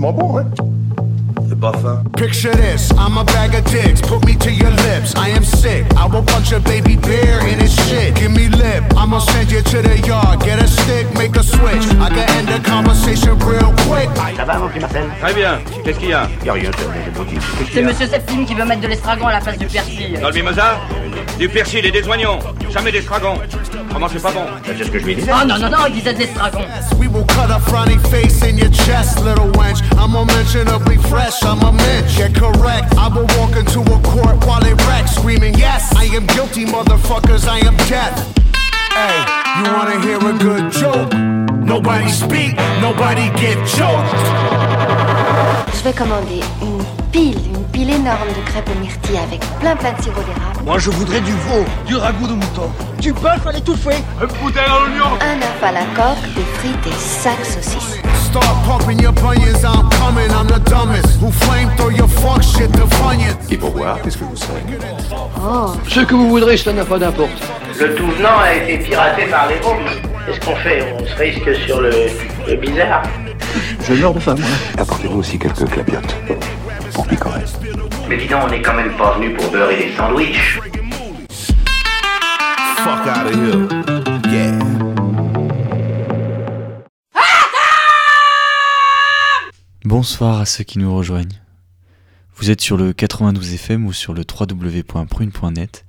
crissement bon, ouais. C'est pas fin. Picture this, I'm a bag of dicks, put me to your lips. I am sick, I will punch a baby bear in his shit. Give me lip, I'ma send you to the yard. Get a stick, make a switch. I can end the conversation real quick. Ça va, mon petit Marcel Très bien. Qu'est-ce qu'il y a Y'a rien, C'est Monsieur Septime qui veut mettre de l'estragon à la place du persil. Dans le mimosa Du persil et des oignons. Jamais d'estragon. Comment c'est pas bon C'est ce que je lui disais. Oh non, non, non, il disait de l'estragon. We will cut a frowny face in your chest, little wench. I'm unmentionably fresh, I'm a mensch. Get correct. I will walk into a court while it wrecks, screaming, Yes, I am guilty, motherfuckers, I am death. Hey, you wanna hear a good joke? Nobody speak, nobody get choked. Je vais commander une pile, une pile énorme de crêpes myrtilles avec plein plein de sirop d'érable. Moi, je voudrais du veau, du ragoût de mouton, du bœuf à l'étouffée. Un œuf à la coque, des frites et sacs saucisses. Start pumping your bunions, I'm coming, I'm the dumbest. Who flame throw your fuck shit to funyuns. Et pour boire, qu'est-ce que vous savez Oh, Ce que vous voudrez, cela n'a pas d'importance. Le tout venant a été piraté par les Roms. Qu'est-ce qu'on fait? On se risque sur le, le bizarre. Je meurs de faim, moi. Apportez-vous aussi quelques clapiotes. Pour picorer. Mais dis donc, on n'est quand même pas venu pour beurrer des sandwichs. Fuck out of here. Yeah. Bonsoir à ceux qui nous rejoignent. Vous êtes sur le 92 FM ou sur le www.prune.net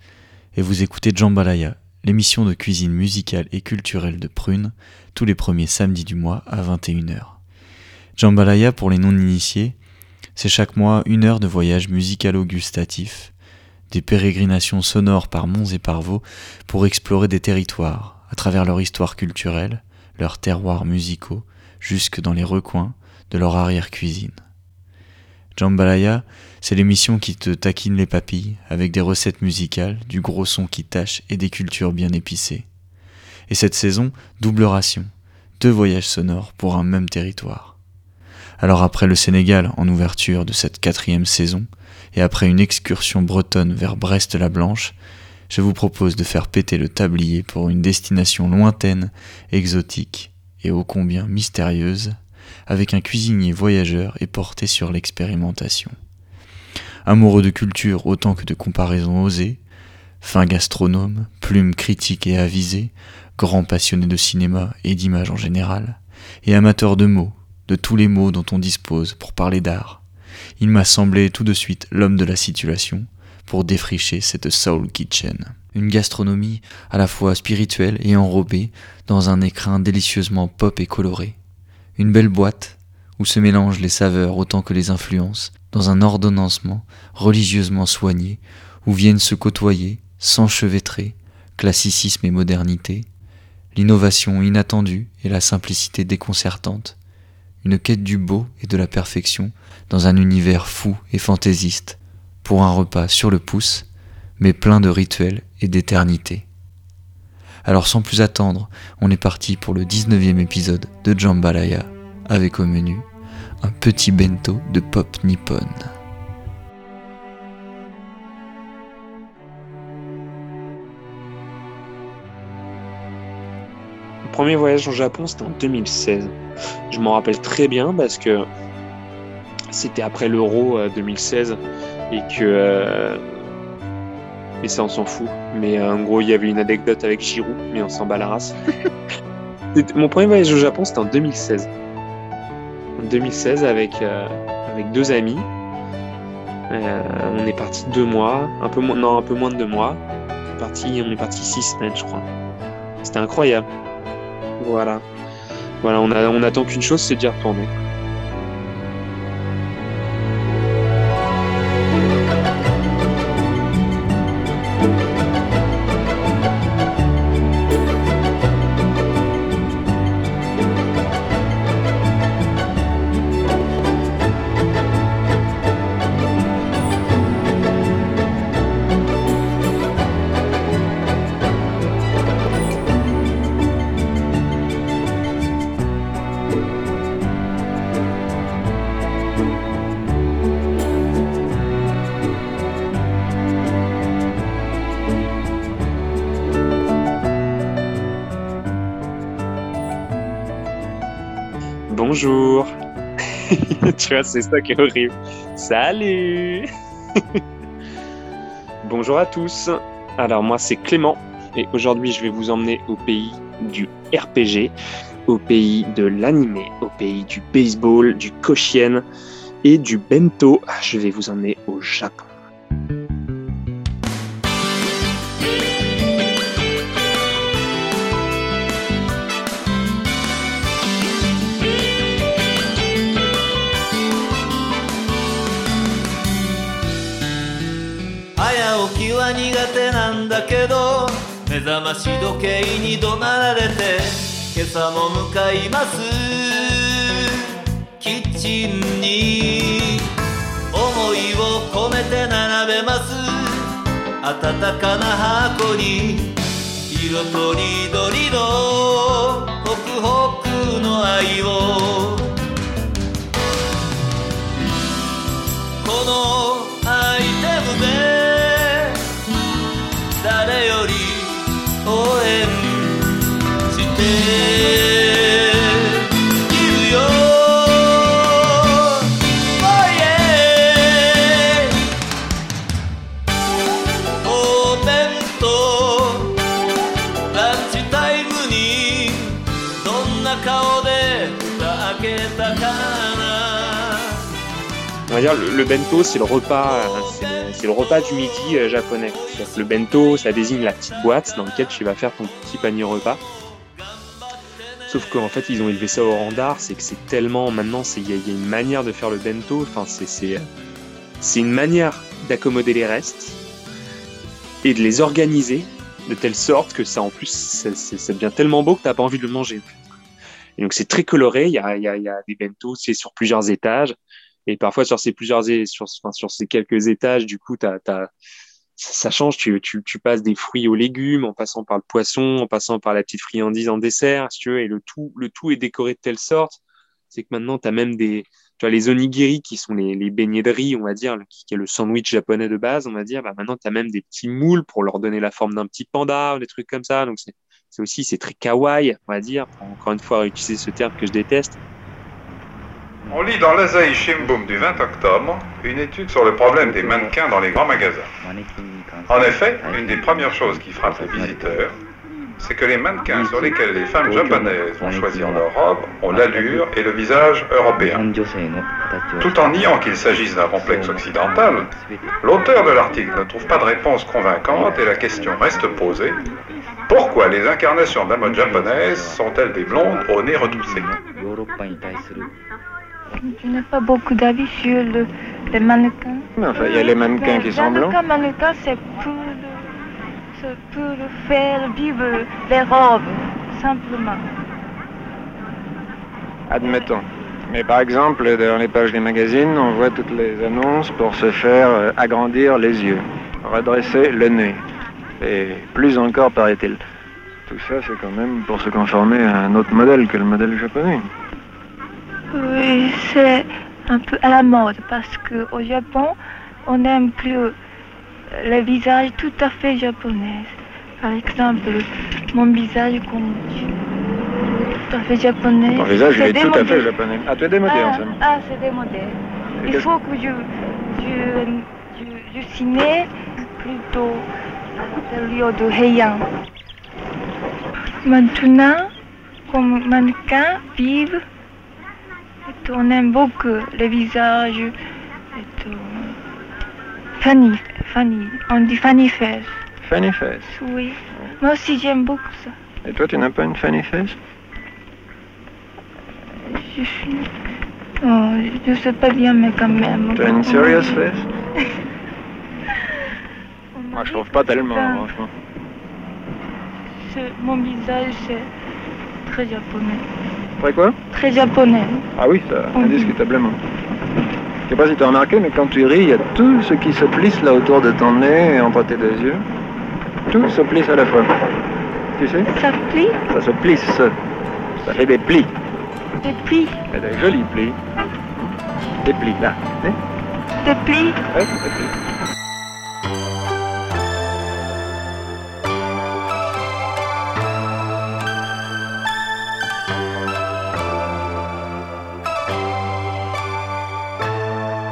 et vous écoutez Jambalaya, l'émission de cuisine musicale et culturelle de Prune, tous les premiers samedis du mois à 21h. Jambalaya, pour les non-initiés, c'est chaque mois une heure de voyage musicalo-gustatif, des pérégrinations sonores par monts et par vaux pour explorer des territoires à travers leur histoire culturelle, leurs terroirs musicaux, jusque dans les recoins de leur arrière-cuisine. Jambalaya, c'est l'émission qui te taquine les papilles avec des recettes musicales, du gros son qui tâche et des cultures bien épicées. Et cette saison, double ration, deux voyages sonores pour un même territoire. Alors après le Sénégal en ouverture de cette quatrième saison, et après une excursion bretonne vers Brest-la-Blanche, je vous propose de faire péter le tablier pour une destination lointaine, exotique et ô combien mystérieuse, avec un cuisinier voyageur et porté sur l'expérimentation. Amoureux de culture autant que de comparaisons osées, fin gastronome, plume critique et avisée, grand passionné de cinéma et d'image en général, et amateur de mots, de tous les mots dont on dispose pour parler d'art, il m'a semblé tout de suite l'homme de la situation pour défricher cette Soul Kitchen. Une gastronomie à la fois spirituelle et enrobée dans un écrin délicieusement pop et coloré. Une belle boîte où se mélangent les saveurs autant que les influences, dans un ordonnancement religieusement soigné, où viennent se côtoyer, s'enchevêtrer, classicisme et modernité, l'innovation inattendue et la simplicité déconcertante, une quête du beau et de la perfection dans un univers fou et fantaisiste, pour un repas sur le pouce, mais plein de rituels et d'éternité. Alors sans plus attendre, on est parti pour le 19e épisode de Jambalaya, avec au menu un petit bento de pop nippon. Premier voyage au Japon, c'était en 2016. Je m'en rappelle très bien parce que c'était après l'Euro euh, 2016 et que. euh, Et ça, on s'en fout. Mais euh, en gros, il y avait une anecdote avec Giroud, mais on s'en bat la race. Mon premier voyage au Japon, c'était en 2016. En 2016, avec, euh, avec deux amis. Euh, on est parti deux mois, un peu moins, non, un peu moins de deux mois. On est parti, on est parti six semaines, je crois. C'était incroyable. Voilà. Voilà, on, a, on attend qu'une chose, c'est d'y retourner. C'est ça qui est horrible. Salut Bonjour à tous. Alors moi c'est Clément et aujourd'hui je vais vous emmener au pays du RPG, au pays de l'anime, au pays du baseball, du koshien et du bento. Je vais vous emmener au Japon. 苦手なんだけど目覚まし時計に怒鳴られて今朝も向かいます。キッチンに思いを込めて並べます。温かな箱に色とりどりのホクホクの愛を。Le, bento c'est le repas, c'est le, repas du midi euh, japonais. Le bento ça désigne la petite boîte dans laquelle tu vas faire ton petit panier repas. Sauf qu'en fait ils ont élevé ça au rang d'art, c'est que c'est tellement maintenant il y, a- une manière de faire le bento, enfin c'est une manière d'accommoder les restes et de les organiser de telle sorte que ça en plus ça, devient tellement beau que t'as pas envie de le manger. Et donc c'est très coloré, il y a, y, a, des bento, c'est sur plusieurs étages. Et parfois sur ces plusieurs sur, enfin, sur ces quelques étages, du coup, t'as, t'as, ça change. Tu, tu, tu passes des fruits aux légumes, en passant par le poisson, en passant par la petite friandise en dessert, si tu veux. Et le tout, le tout est décoré de telle sorte, c'est que maintenant t'as même des, tu vois, les onigiri qui sont les, les beignets de riz, on va dire, qui, est le sandwich japonais de base, on va dire. Bah maintenant t'as même des petits moules pour leur donner la forme d'un petit panda, ou des trucs comme ça. Donc c'est, c'est aussi, c'est très kawaii, on va dire. Pour encore une fois utiliser ce terme que je déteste. On lit dans l'Asahi Shimbun du 20 octobre une étude sur le problème des mannequins dans les grands magasins. En effet, une des premières choses qui frappe les visiteurs, c'est que les mannequins sur lesquels les femmes japonaises vont choisir leur robe ont l'allure et le visage européen. Tout en niant qu'il s'agisse d'un complexe occidental, l'auteur de l'article ne trouve pas de réponse convaincante et la question reste posée. Pourquoi les incarnations de la mode japonaise sont-elles des blondes au nez retroussé? Je n'ai pas beaucoup d'avis sur le, les mannequins? Mais enfin, il y a les mannequins qui sont blancs. Mannequin, mannequin, c'est pour, le- pour faire vivre les robes, simplement. Admettons. Mais par exemple, dans les pages des magazines, on voit toutes les annonces pour se faire euh, agrandir les yeux, redresser le nez. Et plus encore, paraît-il. Tout ça, c'est quand même pour se conformer à un autre modèle que le modèle japonais. Oui, c'est un peu à la mode parce qu'au Japon, on n'aime plus le visage tout à fait japonais. Par exemple, mon visage comme tout à fait japonais. Ton visage, il est tout à fait japonais. Ah, tu es démodé ah, en somme. Ah, c'est démodé. Et Il faut que je, je, je, je signe plutôt la période de Heian. Maintenant, comme mannequin vivent, on aime beaucoup les visages. Et funny, funny, on dit funny face. Funny face. Oui, moi aussi j'aime beaucoup ça. Et toi, tu n'as pas une funny face Je suis... Oh, je sais pas bien, mais quand même. Tu as une serious face Moi, je trouve pas tellement, franchement. Mon visage, c'est très japonais. Après quoi Très japonais. Ah oui, ça, indiscutablement. Je sais pas si tu as remarqué, mais quand tu ris, il y a tout ce qui se plisse là autour de ton nez et entre tes deux yeux. Tout se plisse à la fois. Tu sais Ça plie Ça se plisse. Ça fait des plis. Des plis des jolis plis. Des plis, là. Hein Des plis Ouais, des plis.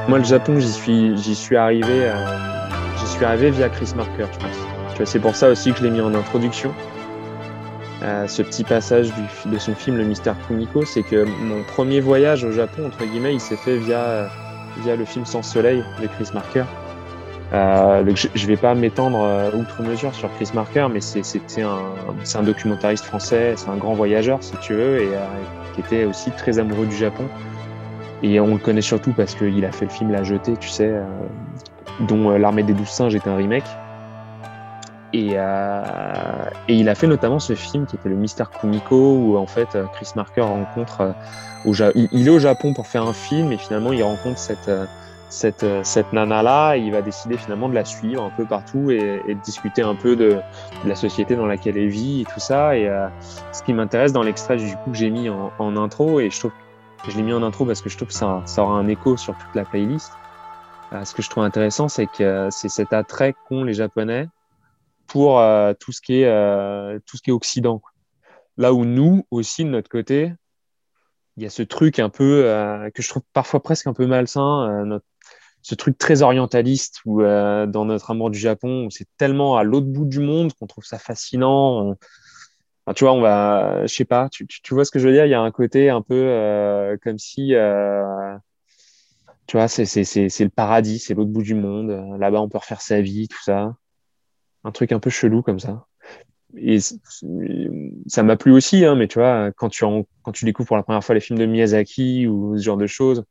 Moi, le Japon, j'y suis, j'y suis arrivé, euh, j'y suis arrivé via Chris Marker, je pense. C'est pour ça aussi que je l'ai mis en introduction. Euh, ce petit passage de son film Le Mystère Kumiko, c'est que mon premier voyage au Japon, entre guillemets, il s'est fait via, via le film Sans Soleil de Chris Marker. Euh, je, je vais pas m'étendre euh, outre mesure sur Chris Marker, mais c'est un, un documentariste français, c'est un grand voyageur, si tu veux, et euh, qui était aussi très amoureux du Japon. Et on le connaît surtout parce qu'il a fait le film La Jetée, tu sais, euh, dont L'Armée des Douze Singes est un remake. Et, euh, et, il a fait notamment ce film qui était le Mystère Kumiko, où en fait Chris Marker rencontre. Au il, est au Japon pour faire un film, et finalement il rencontre cette, cette, cette nana-là, il va décider finalement de la suivre un peu partout et, et de discuter un peu de, la société dans laquelle elle vit et tout ça. Et euh, ce qui m'intéresse dans l'extrait du coup que j'ai mis en, en, intro, et je trouve je l'ai mis en intro parce que je trouve que ça, aura un écho sur toute la playlist. Euh, ce que je trouve intéressant, c'est que c'est cet attrait qu'ont les Japonais pour euh, tout ce qui est euh, tout ce qui est Occident. Là où nous aussi de notre côté, il y a ce truc un peu euh, que je trouve parfois presque un peu malsain, euh, ce truc très orientaliste où euh, dans notre amour du Japon, où c'est tellement à l'autre bout du monde qu'on trouve ça fascinant. Tu vois, on va, je sais pas, tu, tu, tu, vois ce que je veux dire? Il y a un côté un peu comme si, tu vois, c'est le paradis, c'est l'autre bout du monde. Là-bas, on peut refaire sa vie, tout ça. Un truc un peu chelou comme ça et ça m'a plu aussi, hein, mais tu vois, quand tu, en, quand tu découvres pour la première fois les films de Miyazaki ou ce genre de choses,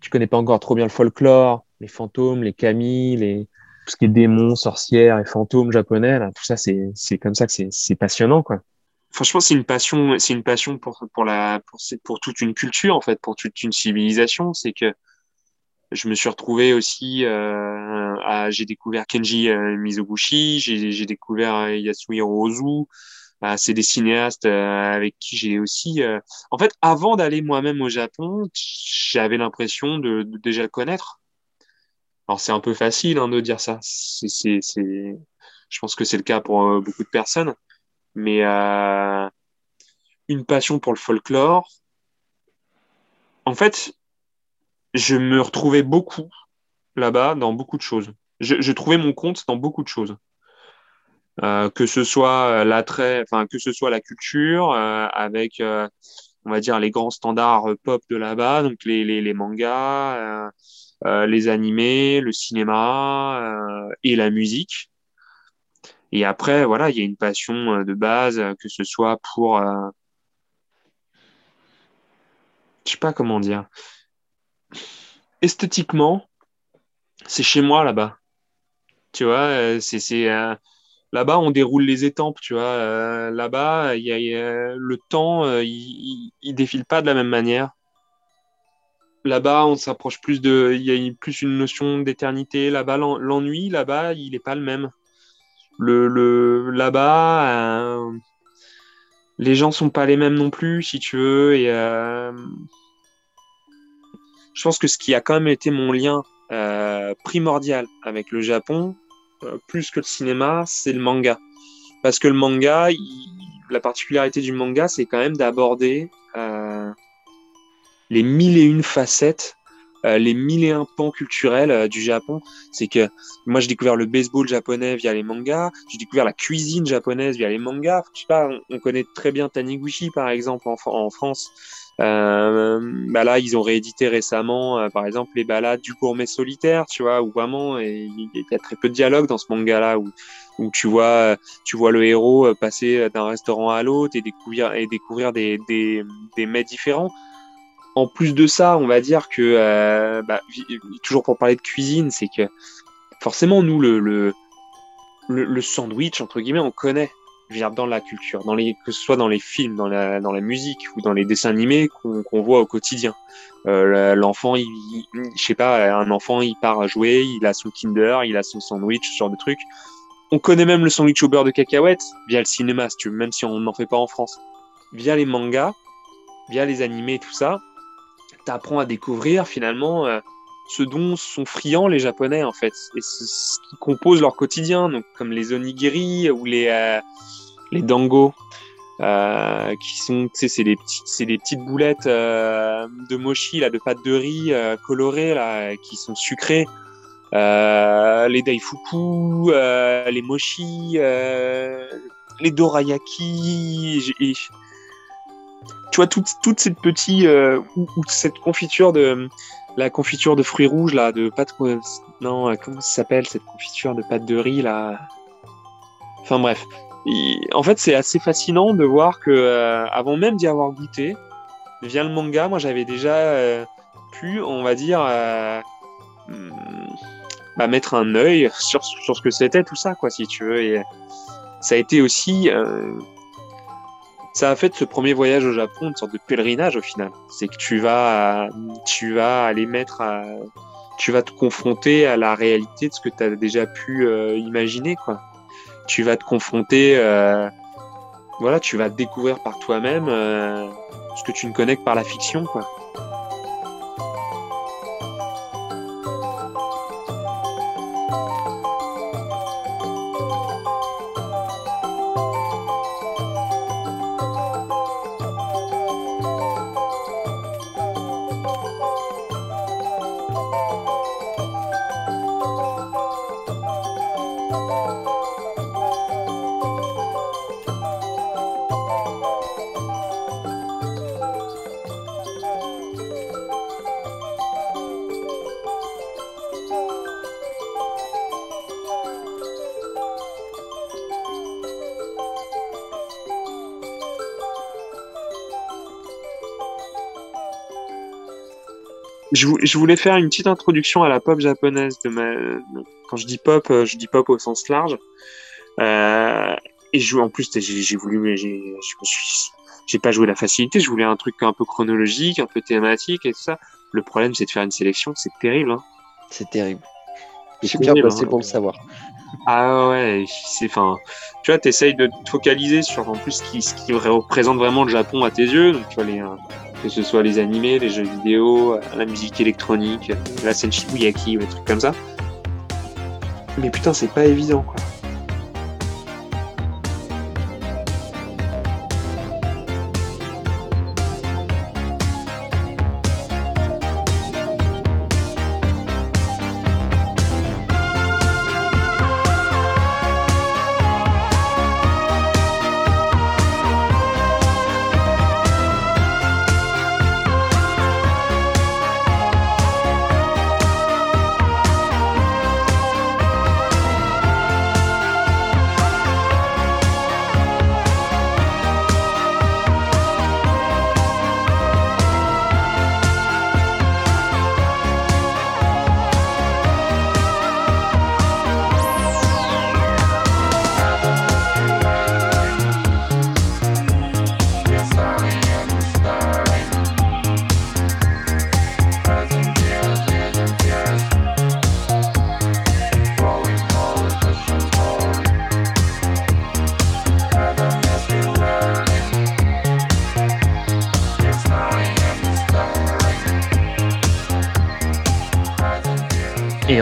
tu connais pas encore trop bien le folklore, les fantômes, les kami, les, tout ce qui est démons, sorcières et fantômes japonais, là, tout ça, c'est, comme ça que c'est, c'est passionnant, quoi. Franchement, c'est une passion, c'est une passion pour, pour la, pour, pour toute une culture, en fait, pour toute une civilisation. C'est que je me suis retrouvé aussi euh, à j'ai découvert Kenji euh, Mizoguchi, j'ai découvert euh, Yasuhiro Ozu. Bah, c'est des cinéastes euh, avec qui j'ai aussi. Euh, en fait, avant d'aller moi-même au Japon, j'avais l'impression de, de, déjà le connaître. Alors c'est un peu facile hein, de dire ça. C'est. Je pense que c'est le cas pour euh, beaucoup de personnes. Mais une passion pour le folklore. En fait, je me retrouvais beaucoup là-bas dans beaucoup de choses. Je, je, trouvais mon compte dans beaucoup de choses. Euh, que ce soit l'attrait, enfin que ce soit la culture euh, avec, euh, on va dire les grands standards pop de là-bas, donc les, les, les mangas, euh, les animés, le cinéma et la musique. Et après, voilà, il y a une passion de base, que ce soit pour, je sais pas comment dire, esthétiquement, c'est chez moi là-bas. Tu vois, c'est euh, là-bas on déroule les étampes. Tu vois, euh, là-bas y, y a, le temps, euh, il, défile pas de la même manière. Là-bas, on s'approche plus de, il y a plus une notion d'éternité. Là-bas, l'ennui, là-bas, il est pas le même. Le, là-bas, euh, les gens sont pas les mêmes non plus, si tu veux, euh, je pense que ce qui a quand même été mon lien euh, primordial avec le Japon, plus que le cinéma, c'est le manga. Parce que le manga, la particularité du manga, c'est quand même d'aborder les mille et une facettes, euh, les mille et un pans culturels euh, du Japon. C'est que moi, j'ai découvert le baseball japonais via les mangas, j'ai découvert la cuisine japonaise via les mangas. Je sais pas, on, on connaît très bien Taniguchi, par exemple, en, en France. Euh, bah là, ils ont réédité récemment, euh, par exemple, les balades du gourmet solitaire, tu vois, où vraiment il y a très peu de dialogue dans ce manga-là, où, où tu vois, tu vois le héros passer d'un restaurant à l'autre et découvrir et découvrir des, des, des mets différents. En plus de ça, on va dire que, euh, bah, toujours pour parler de cuisine, c'est que forcément, nous, le, le, sandwich, entre guillemets, on connaît dans la culture, dans les, que ce soit dans les films, dans la, dans la musique ou dans les dessins animés qu'on qu voit au quotidien. Euh, L'enfant, il, il, je sais pas, un enfant, il part à jouer, il a son Kinder, il a son sandwich, ce genre de truc. On connaît même le sandwich au beurre de cacahuète via le cinéma, veux, même si on n'en fait pas en France. Via les mangas, via les animés, tout ça, t'apprends à découvrir finalement euh, ce dont sont friands les Japonais en fait, et ce, qui compose leur quotidien, donc comme les onigiri ou les euh, les dango. euh, qui sont, tu sais, c'est des petites, des petites boulettes de mochi là, de pâte de riz colorées là, qui sont sucrées. Les daifuku, les mochi, les dorayaki, tu vois toutes toutes ces petits euh, ou, cette confiture de la confiture de fruits rouges là, de pâte non, euh, comment ça s'appelle cette confiture de pâte de riz là? Enfin bref, en fait c'est assez fascinant de voir que euh, avant même d'y avoir goûté, via le manga, moi j'avais déjà pu, on va dire. hum, bah, mettre un œil sur, sur ce que c'était tout ça quoi si tu veux et ça a été aussi ça a fait de ce premier voyage au Japon une sorte de pèlerinage au final. C'est que tu vas tu vas aller mettre tu vas te confronter à la réalité de ce que tu as déjà pu euh, imaginer quoi. Tu vas te confronter euh, voilà tu vas découvrir par toi-même euh, ce que tu ne connais que par la fiction quoi je, vou- je voulais faire une petite introduction à la pop japonaise. Quand je dis pop, euh, je dis pop au sens large. Euh, et je, en plus, j'ai voulu, mais j'ai pas joué la facilité. Je voulais un truc un peu chronologique, un peu thématique et tout ça. Le problème, c'est de faire une sélection. C'est terrible. Hein. C'est terrible. Je suis bien placé hein. pour le savoir. Ah ouais, c'est, enfin, tu vois, t'essayes de te focaliser sur en plus ce qui, ce qui représente vraiment le Japon à tes yeux. Donc, tu vois, les, euh, que ce soit les animés, les jeux vidéo, euh, la musique électronique, euh, la scène Shibuyaki ou des trucs comme ça. Mais putain, c'est pas évident, quoi.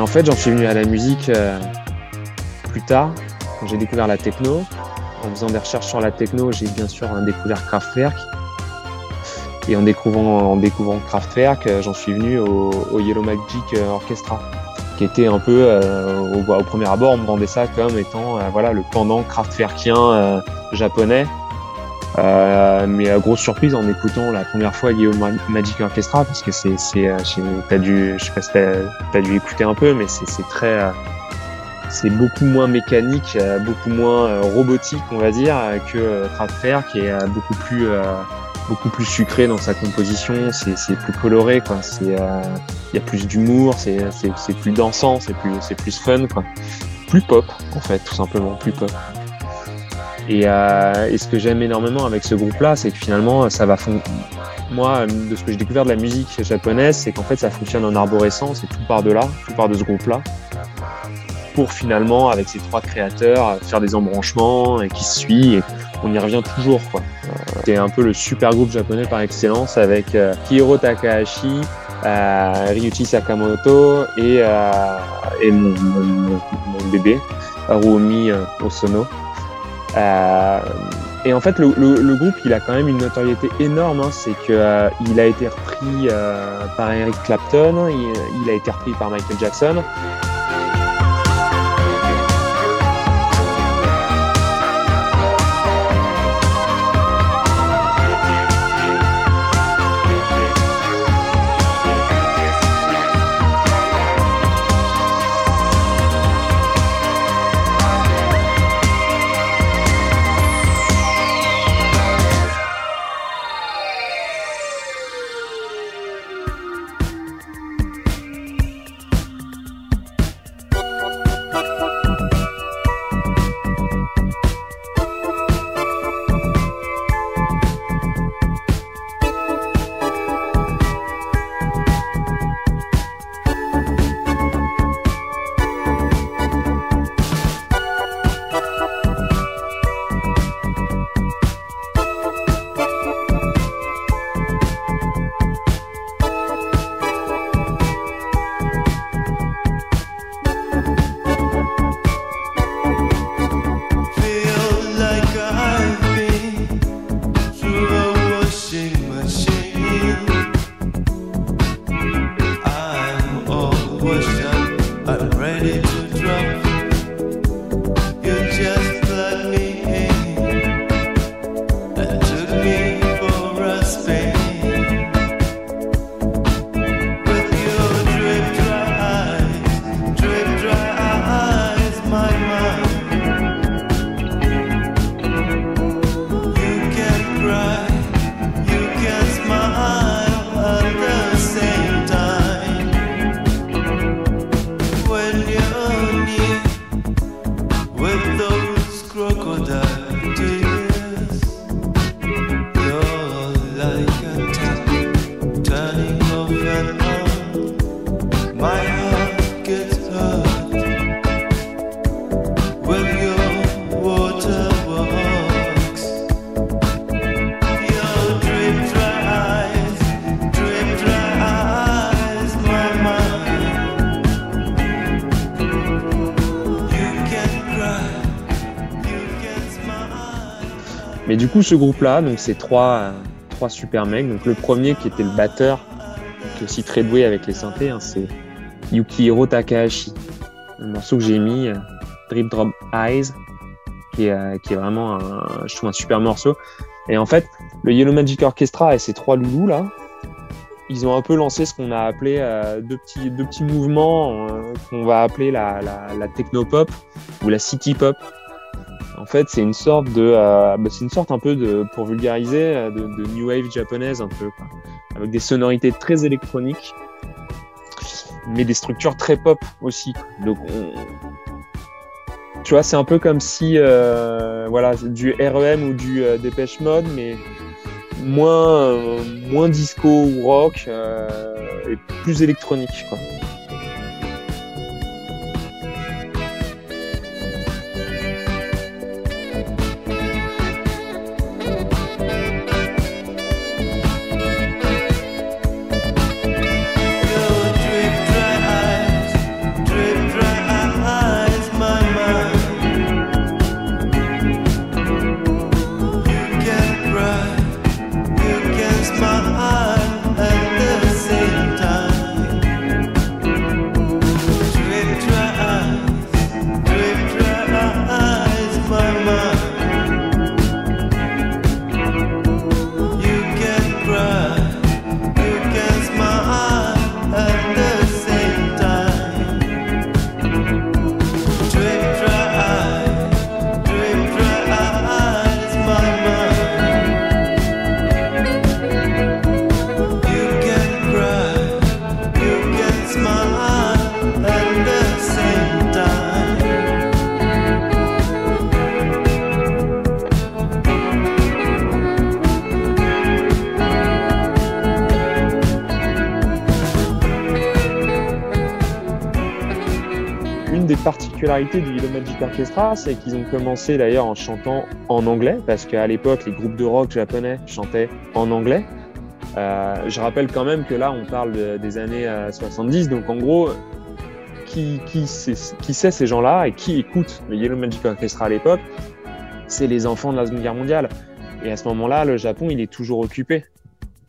En fait, j'en suis venu à la musique euh, plus tard, quand j'ai découvert la techno. En faisant des recherches sur la techno, j'ai bien sûr euh, découvert Kraftwerk. Et en découvrant, Kraftwerk, euh, j'en suis venu au, Yellow Magic euh, Orchestra, qui était un peu, au, premier abord, on me vendait ça comme étant le pendant kraftwerkien japonais. Euh, mais à grosse surprise en écoutant la première fois Ma- Magic Orchestra, parce que c'est, c'est, euh, t'as dû, je sais pas si t'as, dû écouter un peu, mais c'est, c'est très, euh, c'est beaucoup moins mécanique, euh, beaucoup moins euh, robotique, on va dire, euh, que euh, Kraftwerk, qui est euh, beaucoup plus, euh, beaucoup plus sucré dans sa composition. C'est, plus coloré, quoi. C'est, euh, il y a plus d'humour, c'est, c'est, c'est plus dansant, c'est plus, c'est plus fun, quoi. Plus pop, en fait, tout simplement, plus pop. Et, euh, et ce que j'aime énormément avec ce groupe-là, c'est que finalement, ça va fon- moi, de ce que j'ai découvert de la musique japonaise, c'est qu'en fait, ça fonctionne en arborescence et tout part de là, tout part de ce groupe-là, pour finalement, avec ces trois créateurs, faire des embranchements et qui se suivent. Et on y revient toujours, quoi. Euh, c'est un peu le super groupe japonais par excellence avec euh, Takahashi, euh, Ryuichi Sakamoto et, euh, et mon, bébé, Harumi euh, Osono. Euh, et en fait, le, groupe, il a quand même une notoriété énorme. Hein. C'est qu'il euh, a été repris euh, par Eric Clapton, il, a été repris par Michael Jackson. Ce groupe-là, donc c'est trois, trois super mecs. Donc le premier qui était le batteur, qui est aussi très doué avec les synthés, hein, c'est Yukihiro Takahashi. Le morceau que j'ai mis, euh, Drip Drop Eyes, qui est, euh, qui est vraiment un, je trouve un super morceau. Et en fait, le Yellow Magic Orchestra et ces trois loulous là, ils ont un peu lancé ce qu'on a appelé euh, deux, petits, deux petits mouvements qu'on va appeler la, la, techno-pop ou la city pop. En fait, c'est une sorte de, euh, bah, c'est une sorte un peu de, pour vulgariser, euh, de, de new wave japonaise un peu, quoi. avec des sonorités très électroniques, mais des structures très pop aussi. Donc, on... tu vois, c'est un peu comme si, euh, voilà, du REM ou du euh, Dépêche Mode, mais moins, euh, moins disco ou rock et plus électronique, quoi. Particularité du Yellow Magic Orchestra, c'est qu'ils ont commencé d'ailleurs en chantant en anglais, parce qu'à l'époque, les groupes de rock japonais chantaient en anglais. Euh, je rappelle quand même que là, on parle de, des années 70, donc en gros, qui, qui, sait, qui sait ces gens-là et qui écoute le Yellow Magic Orchestra à l'époque? C'est les enfants de la Seconde Guerre mondiale. Et à ce moment-là, le Japon, il est toujours occupé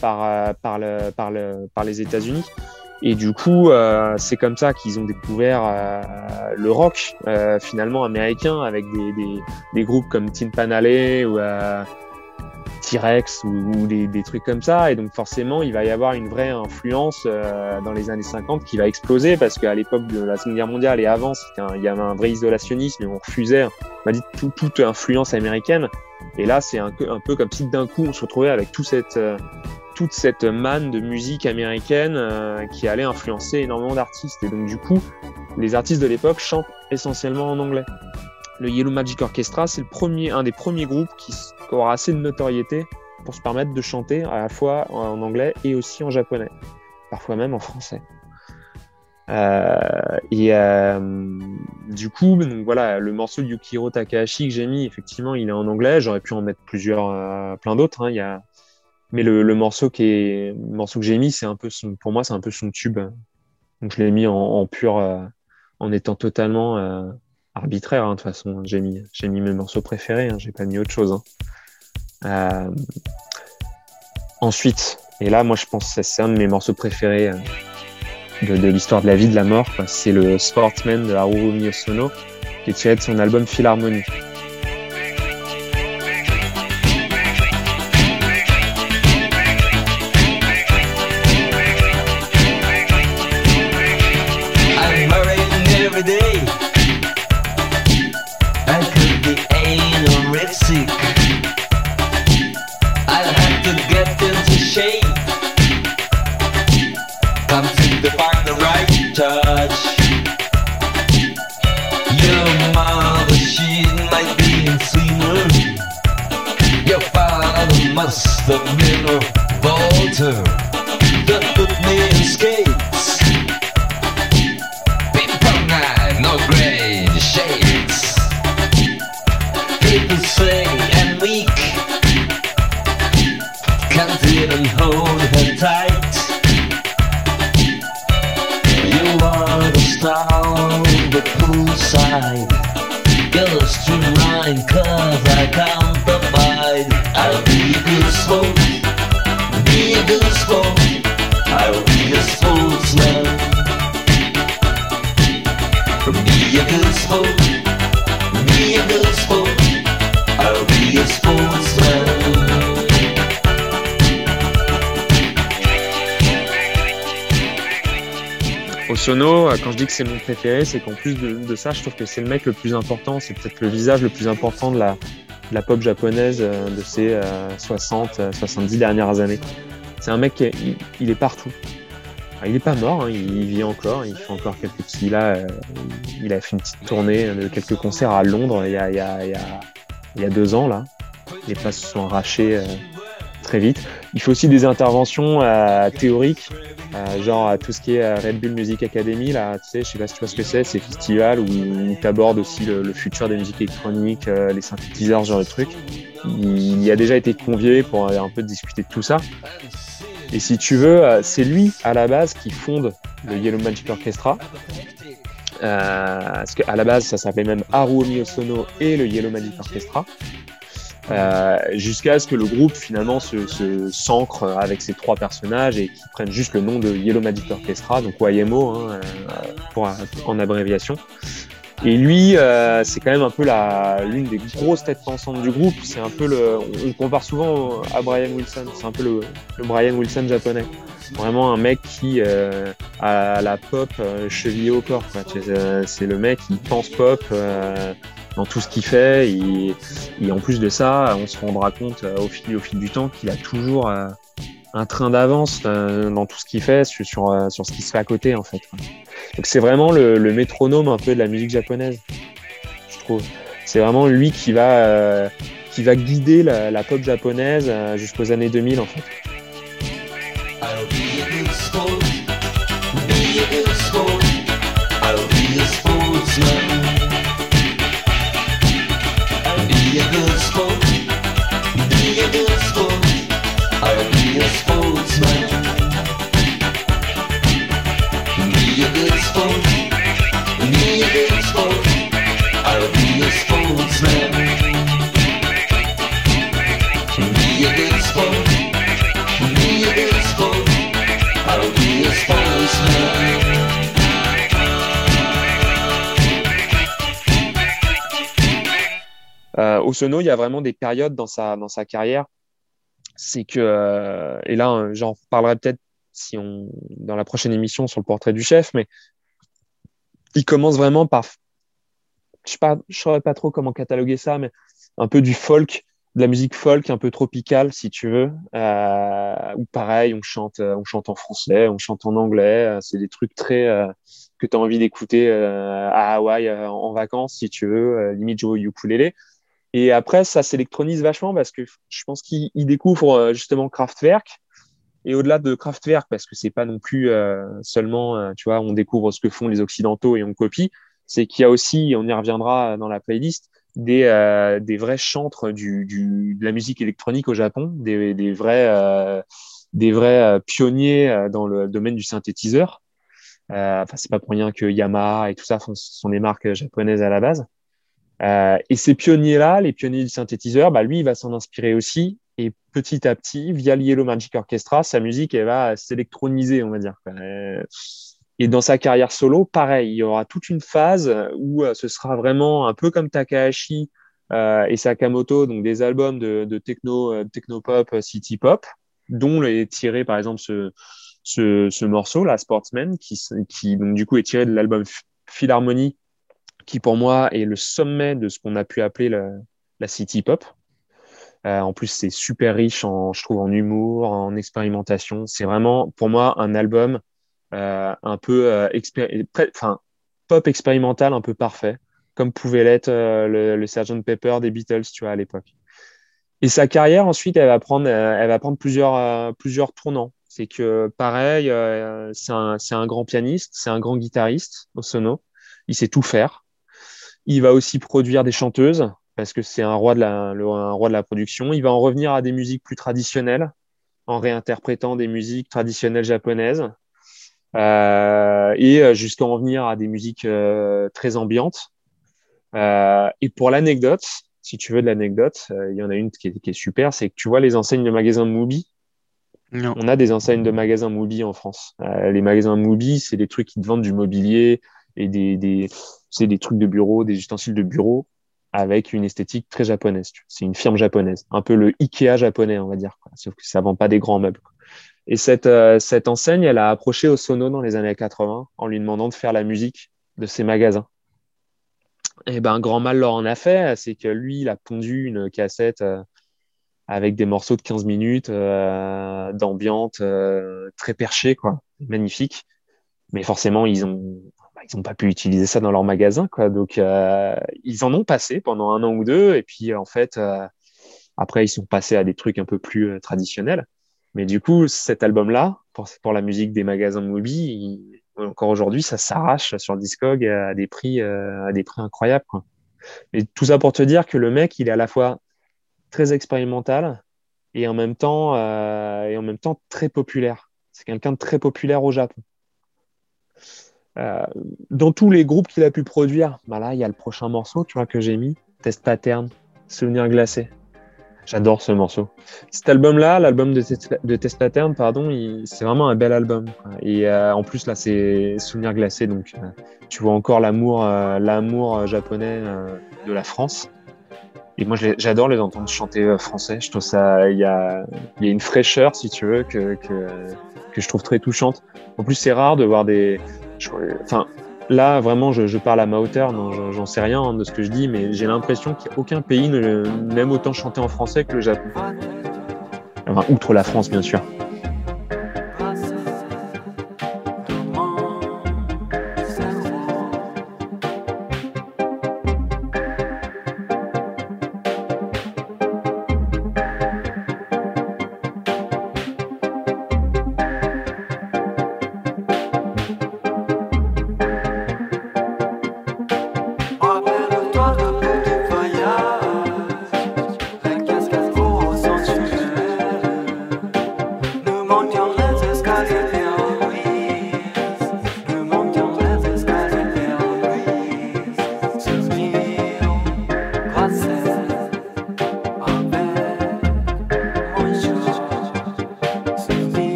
par, euh, par, le, par, le, par les États-Unis. Et du coup, euh, c'est comme ça qu'ils ont découvert euh, le rock euh, finalement américain avec des, des, des, groupes comme Tin Pan Alley ou euh, T-Rex ou, ou des, des, trucs comme ça. Et donc forcément, il va y avoir une vraie influence euh, dans les années 50 qui va exploser parce qu'à l'époque de la Seconde Guerre mondiale et avant, un, il y avait un vrai isolationnisme et on refusait, on m'a dit tout, toute influence américaine. Et là, c'est un, un, peu comme si d'un coup on se retrouvait avec tout cette toute cette manne de musique américaine euh, qui allait influencer énormément d'artistes. Et donc du coup, les artistes de l'époque chantent essentiellement en anglais. Le Yellow Magic Orchestra, c'est le premier, un des premiers groupes qui aura assez de notoriété pour se permettre de chanter à la fois en anglais et aussi en japonais, parfois même en français. Euh, et euh, du coup, donc voilà, le morceau de Yukihiro Takahashi que j'ai mis, effectivement, il est en anglais. J'aurais pu en mettre plusieurs, plein d'autres. Hein. Il y a mais le, le, morceau qui est le morceau que j'ai mis c'est un peu son, pour moi c'est un peu son tube. Donc je l'ai mis en, pur euh, en étant totalement euh, arbitraire hein, de toute façon. J'ai mis j'ai mis mes morceaux préférés hein, j'ai pas mis autre chose hein. euh, ensuite et là moi je pense que c'est un de mes morceaux préférés euh, de, de l'histoire de la vie de la mort c'est le Sportsman de Haruo Miyosono qui est tiré de son album Philharmonie I'll be a sportsman. Osono, quand je dis que c'est mon préféré, c'est qu'en plus de, ça, je trouve que c'est le mec le plus important, c'est peut-être le visage le plus important de la, pop japonaise euh, de ces euh, 60, 70 dernières années. C'est un mec qui est, il, est partout. Il est pas mort, hein, il, vit encore, il fait encore quelques petits. Là, euh, il a fait une petite tournée de quelques concerts à Londres il y a, il y a deux ans là. Les places se sont arrachées euh, très vite. Il fait aussi des interventions euh, théoriques, euh, genre tout ce qui est Red Bull Music Academy, là, tu sais, je sais pas si tu vois ce que c'est, c'est festival où, tu abordes aussi le, futur des musiques électroniques, les synthétiseurs, ce genre de trucs. Il, il, a déjà été convié pour un peu discuter de tout ça. Et si tu veux, c'est lui à la base qui fonde le Yellow Magic Orchestra. Euh, parce qu'à la base, ça s'appelait même Haruo Miyosono et le Yellow Magic Orchestra. Euh, jusqu'à ce que le groupe finalement se, se s'ancre avec ces trois personnages et qui prennent juste le nom de Yellow Magic Orchestra, donc YMO hein, pour, en abréviation. Et lui, euh, c'est quand même un peu la l'une des grosses têtes pensantes du groupe. C'est un peu le, on compare souvent à Brian Wilson. C'est un peu le, le, Brian Wilson japonais. Vraiment un mec qui euh, a la pop euh, chevillée au corps. C'est le mec qui pense pop euh, dans tout ce qu'il fait. Et, en plus de ça, on se rendra compte euh, au fil du temps qu'il a toujours euh, un train d'avance euh, dans tout ce qu'il fait sur ce qui se fait à côté en fait. Donc c'est vraiment le, métronome un peu de la musique japonaise, je trouve. C'est vraiment lui qui va, euh, qui va guider la, la pop japonaise euh, jusqu'aux années 2000 en fait. Ilusão E é a transformação Sono, il y a vraiment des périodes dans sa, dans sa carrière. C'est que, euh, et là, euh, j'en parlerai peut-être si on, dans la prochaine émission sur le portrait du chef, mais il commence vraiment par, je ne saurais pas trop comment cataloguer ça, mais un peu du folk, de la musique folk un peu tropicale, si tu veux. Euh, ou pareil, on chante, on chante en français, on chante en anglais. C'est des trucs très que tu as envie d'écouter à Hawaï en vacances, si tu veux, limite jouer au ukulélé. Et après, ça s'électronise vachement parce que je pense qu'il découvre euh, justement Kraftwerk. Et au-delà de Kraftwerk, parce que c'est pas non plus euh, seulement, euh, tu vois, on découvre ce que font les Occidentaux et on copie, c'est qu'il y a aussi, on y reviendra dans la playlist, des, des vrais chantres du, du, de la musique électronique au Japon, des, des vrais, des vrais pionniers dans le domaine du synthétiseur. enfin, c'est pas pour rien que Yamaha et tout ça sont des marques japonaises à la base. Euh, et ces pionniers-là, les pionniers du synthétiseur, bah, lui, il va s'en inspirer aussi. Et petit à petit, via le Yellow Magic Orchestra, sa musique, elle va s'électroniser, on va dire. Et dans sa carrière solo, pareil, il y aura toute une phase où euh, ce sera vraiment un peu comme Takahashi euh, et Sakamoto, donc des albums de, techno, techno pop, city pop, dont est tiré par exemple ce, ce, ce morceau, la Sportsman, qui, qui donc du coup est tiré de l'album Philharmonie qui pour moi est le sommet de ce qu'on a pu appeler la, city pop. Euh, en plus, c'est super riche, en, je trouve, en humour, en expérimentation. C'est vraiment, pour moi, un album euh, un peu euh, enfin, pop expérimental, un peu parfait, comme pouvait l'être le, le Sgt Pepper des Beatles, tu vois, à l'époque. Et sa carrière, ensuite, elle va prendre, elle va prendre plusieurs, plusieurs tournants. C'est que, pareil, c'est un, un grand pianiste, c'est un grand guitariste au sono. Il sait tout faire. Il va aussi produire des chanteuses parce que c'est un roi de la, un roi de la production. Il va en revenir à des musiques plus traditionnelles en réinterprétant des musiques traditionnelles japonaises euh, et euh, jusqu'à en venir à des musiques euh, très ambiantes. et pour l'anecdote, si tu veux de l'anecdote, il y en a une qui est, super, c'est que tu vois les enseignes de magasins Mubi? On a des enseignes de magasins Mubi en France. les magasins Mubi, c'est des trucs qui te vendent du mobilier et des, des, des trucs de bureau, des ustensiles de bureau avec une esthétique très japonaise. C'est une firme japonaise, un peu le Ikea japonais, on va dire. Sauf que ça vend pas des grands meubles. Et cette, euh, cette enseigne, elle a approché Osono dans les années 80 en lui demandant de faire la musique de ses magasins. Et ben, un grand mal leur en a fait, c'est que lui, il a pondu une cassette euh, avec des morceaux de 15 minutes euh, d'ambiance très perché, quoi, magnifique. Mais forcément, ils ont ils n'ont pas pu utiliser ça dans leur magasin, quoi. Donc, euh, ils en ont passé pendant un an ou deux, et puis en fait, euh, après, ils sont passés à des trucs un peu plus euh, traditionnels. Mais du coup, cet album-là, pour, pour, la musique des magasins Mobi, encore aujourd'hui, ça s'arrache sur Discog à des prix, à des prix incroyables, quoi. Et tout ça pour te dire que le mec, il est à la fois très expérimental et en même temps, et en même temps très populaire. C'est quelqu'un de très populaire au Japon. Euh, dans tous les groupes qu'il a pu produire, bah il y a le prochain morceau, que j'ai mis, Test Pattern, Souvenir glacé. J'adore ce morceau. Cet album-là, l'album de, Test Pattern, pardon, c'est vraiment un bel album. Et euh, en plus, là, c'est Souvenir glacé, donc euh, tu vois encore l'amour, l'amour japonais de la France. Et moi, j'adore les entendre chanter français. Je trouve ça, il y a, une fraîcheur, si tu veux, que je trouve très touchante. En plus, c'est rare de voir des, là, vraiment, je, parle à ma hauteur, j'en sais rien hein, de ce que je dis, mais j'ai l'impression qu'aucun pays n'aime autant chanter en français que le Japon. Enfin, outre la France, bien sûr.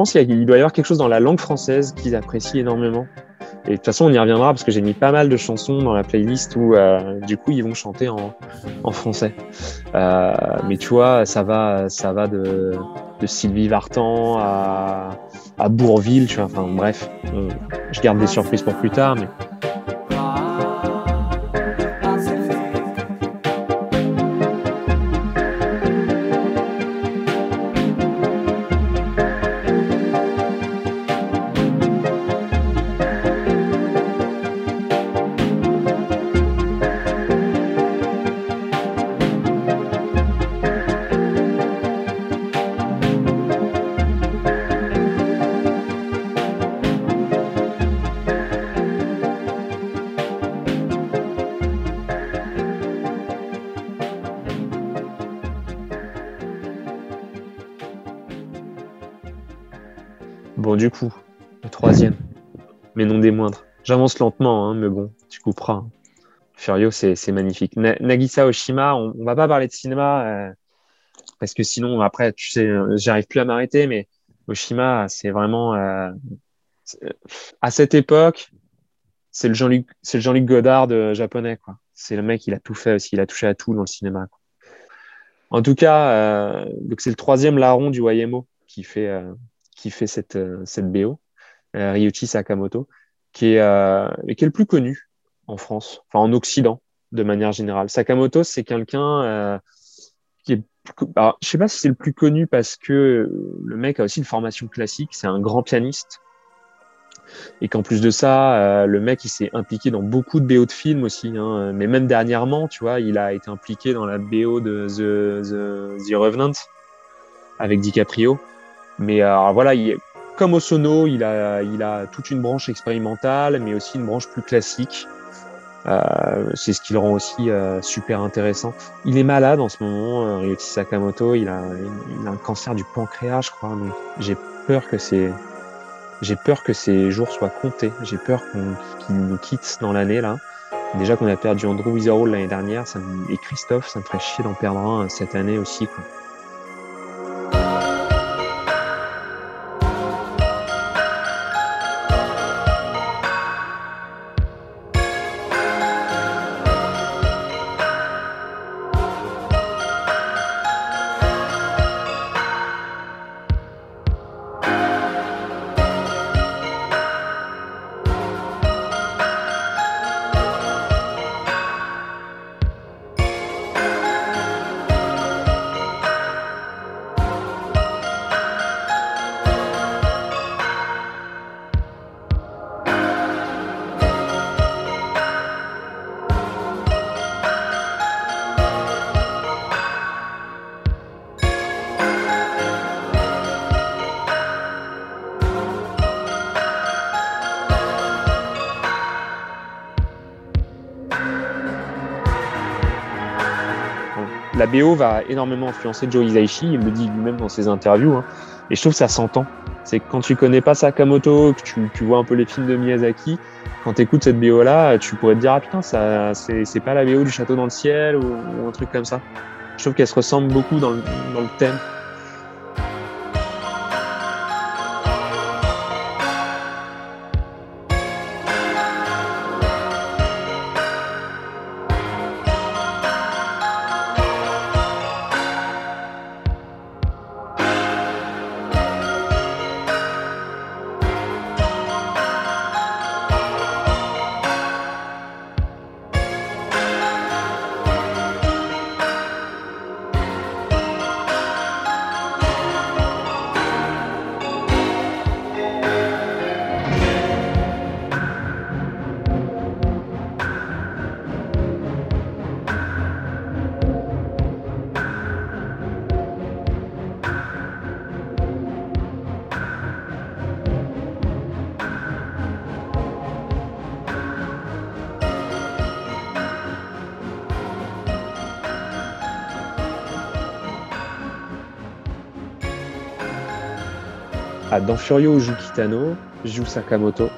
Pense qu'il doit y avoir quelque chose dans la langue française qu'ils apprécient énormément. Et de toute façon, on y reviendra parce que j'ai mis pas mal de chansons dans la playlist où, euh, du coup, ils vont chanter en, français. Euh, mais tu vois, ça va, ça va de, Sylvie Vartan à, à Bourville, tu vois. Enfin, bref, je garde des surprises pour plus tard, mais J'avance lentement, hein, mais bon, tu couperas. Furio, c'est magnifique. Na- Nagisa Oshima, on, on va pas parler de cinéma, euh, parce que sinon, après, tu sais, euh, j'arrive plus à m'arrêter, mais Oshima, c'est vraiment. euh, à cette époque, c'est le Jean-Luc c'est le Jean-Luc Godard japonais, quoi. C'est le mec, il a tout fait aussi, il a touché à tout dans le cinéma. En tout cas, euh, c'est le troisième larron du YMO qui fait, qui fait cette, cette BO, Ryuichi Sakamoto, qui est, euh, qui est le plus connu en France, enfin en Occident de manière générale. Sakamoto, c'est quelqu'un euh, qui est, alors, je sais pas si c'est le plus connu parce que le mec a aussi une formation classique, c'est un grand pianiste. Et qu'en plus de ça, euh, le mec, il s'est impliqué dans beaucoup de BO de films aussi. Hein. Mais même dernièrement, tu vois, il a été impliqué dans la BO de The, The, The Revenant avec DiCaprio. Mais alors, voilà, il, comme Osono, il a, il a toute une branche expérimentale, mais aussi une branche plus classique. Euh, c'est ce qui le rend aussi euh, super intéressant. Il est malade en ce moment, euh, Ryuichi Sakamoto. Il a, il a un cancer du pancréas, je crois. Donc j'ai peur que c'est j'ai peur que ces jours soient comptés. J'ai peur qu'il nous quitte dans l'année là. Déjà qu'on a perdu Andrew Witherall l'année dernière, et Christophe, ça me ferait chier d'en perdre un cette année aussi. BO va énormément influencer Joe Hisaishi, il le dit lui-même dans ses interviews, hein, et je trouve que ça s'entend. C'est que quand tu connais pas Sakamoto, que tu, vois un peu les films de Miyazaki, quand tu écoutes cette BO là, tu pourrais te dire ah putain ça c'est pas la BO du château dans le ciel ou, un truc comme ça. Je trouve qu'elle se ressemble beaucoup dans le thème. Dans Furio joue Kitano, joue Sakamoto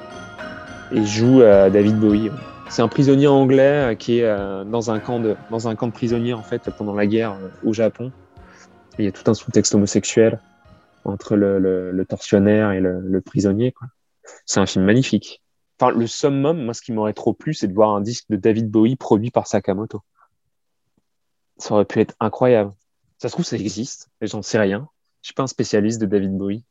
et joue euh, David Bowie. C'est un prisonnier anglais euh, qui est euh, dans un camp de dans un camp de prisonniers en fait pendant la guerre au Japon. Il y a tout un sous-texte homosexuel. entre le, le, tortionnaire et le, prisonnier. C'est un film magnifique. Enfin, le summum, moi, ce qui m'aurait trop plu, c'est de voir un disque de David Bowie produit par Sakamoto. Ça aurait pu être incroyable. Ça se trouve, ça existe, mais j'en sais rien. Je suis pas un spécialiste de David Bowie.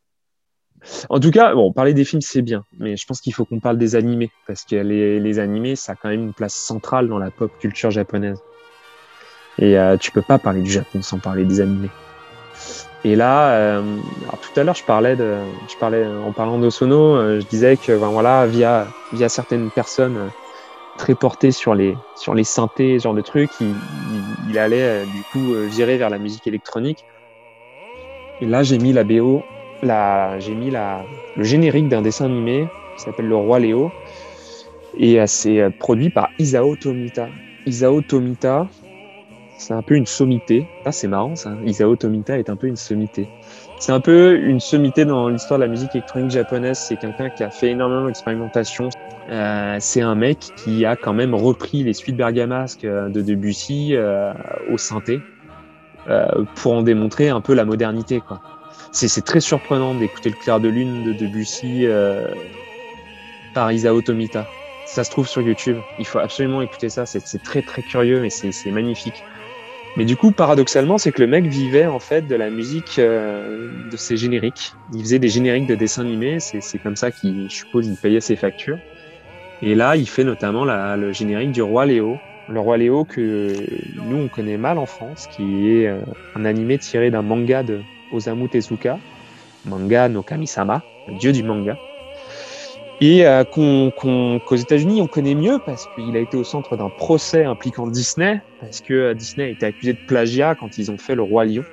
En tout cas, bon, parler des films, c'est bien, mais je pense qu'il faut qu'on parle des animés, parce que les, les animés, ça a quand même une place centrale dans la pop culture japonaise. Et euh, tu peux pas parler du Japon sans parler des animés. Et là, euh, alors tout à l'heure, je parlais de, je parlais en parlant d'Osono, euh, je disais que, ben voilà, via via certaines personnes euh, très portées sur les sur les synthés, ce genre de trucs, il, allait du coup virer vers la musique électronique. Et là, j'ai mis la BO, j'ai mis la le générique d'un dessin animé qui s'appelle Le Roi Léo, et euh, c'est euh, produit par Isao Tomita. Isao Tomita, c'est un peu une sommité. Ah, c'est marrant ça. Isao Tomita est un peu une sommité. C'est un peu une sommité dans l'histoire de la musique électronique japonaise. C'est quelqu'un qui a fait énormément d'expérimentation. Euh, c'est un mec qui a quand même repris les suites bergamasques de Debussy au synthé pour en démontrer un peu la modernité. quoi. C'est très surprenant d'écouter le clair de lune de Debussy euh, par Isao Tomita. Ça se trouve sur YouTube. Il faut absolument écouter ça. C'est très très curieux, mais c'est magnifique. Mais du coup, paradoxalement, c'est que le mec vivait en fait de la musique euh, de ses génériques. Il faisait des génériques de dessins animés. C'est comme ça qu'il, je suppose, il payait ses factures. Et là, il fait notamment la- le générique du Roi Léo. Le Roi Léo que nous on connaît mal en France, qui est euh, un animé tiré d'un manga de Osamu Tezuka, manga no Kami-sama, dieu du manga et euh, qu'aux États-Unis on connaît mieux parce qu'il a été au centre d'un procès impliquant Disney, parce que euh, Disney a été accusé de plagiat quand ils ont fait le roi lion,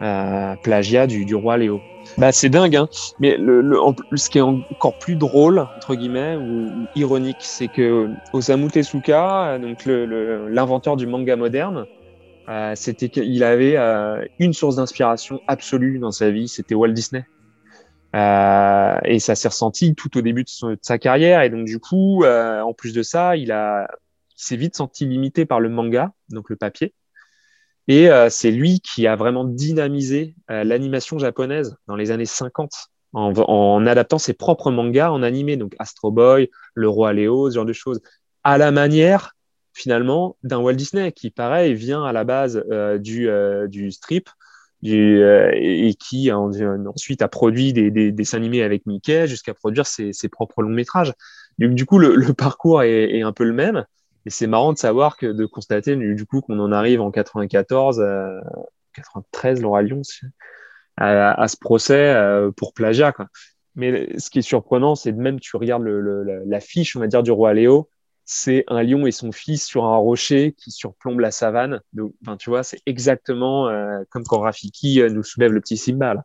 euh, plagiat du, roi Léo. Bah c'est dingue, hein. Mais le, ce qui est encore plus drôle entre guillemets ou, ou ironique, c'est que Osamu Tezuka, donc l'inventeur du manga moderne, euh, c'était qu'il avait euh, une source d'inspiration absolue dans sa vie, c'était Walt Disney. Euh, et ça s'est ressenti tout au début de, sa carrière. Et donc, du coup, euh, en plus de ça, il a, il s'est vite senti limité par le manga, donc le papier. Et euh, c'est lui qui a vraiment dynamisé l'animation japonaise dans les années 50 en, en adaptant ses propres mangas en animé, donc Astro Boy, Le Roi Léo, ce genre de choses, à la manière finalement d'un Walt Disney qui, pareil, vient à la base euh, du, euh, du strip du, euh, et, qui en- ensuite a produit des, des, des dessins animés avec Mickey jusqu'à produire ses, ses propres longs métrages. Du coup, le, le parcours est, est un peu le même. Et c'est marrant de savoir que de constater du coup qu'on en arrive en 94, euh, 93, Laura Lyon, à, à ce procès euh, pour plagiat. Quoi. Mais ce qui est surprenant, c'est même tu regardes le, le, la, la fiche, on va dire, du roi Léo, c'est un lion et son fils sur un rocher qui surplombe la savane. Donc, enfin, tu vois, c'est exactement euh, comme quand Rafiki euh, nous soulève le petit Simba.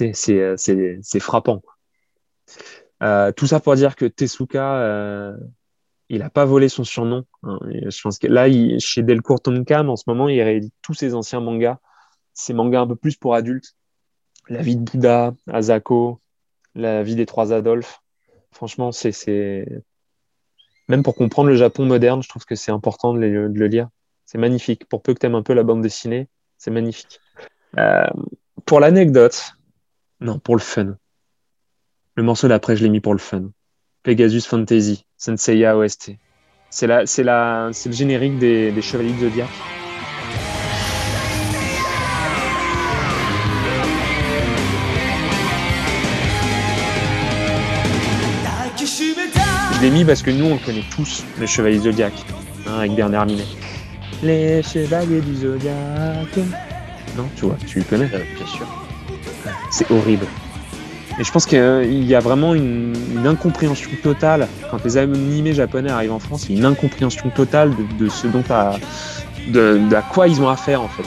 euh, c'est, frappant. tout ça pour dire que Tezuka, il n'a pas volé son surnom. hein. Je pense que là, chez Delcourt Tonkam, en ce moment, il réédite tous ses anciens mangas. Ces mangas un peu plus pour adultes. La vie de Bouddha, Asako, la vie des trois Adolphes. Franchement, c'est, même pour comprendre le Japon moderne, je trouve que c'est important de, de le lire. C'est magnifique. Pour peu que tu un peu la bande dessinée, c'est magnifique. Euh, pour l'anecdote, non, pour le fun. Le morceau d'après, je l'ai mis pour le fun. Pegasus Fantasy, Senseiya OST. C'est le générique des, Chevaliers du Zodiac. Je l'ai mis parce que nous, on le connaît tous, les Chevaliers du Zodiac, hein, avec Bernard Minet. Les Chevaliers du Zodiac. Non, tu vois, tu le connais Bien sûr. C'est horrible. Et je pense qu'il y a vraiment une, une incompréhension totale quand les animés japonais arrivent en France. Il y a une incompréhension totale de, de ce dont à, de, de à quoi ils ont affaire en fait,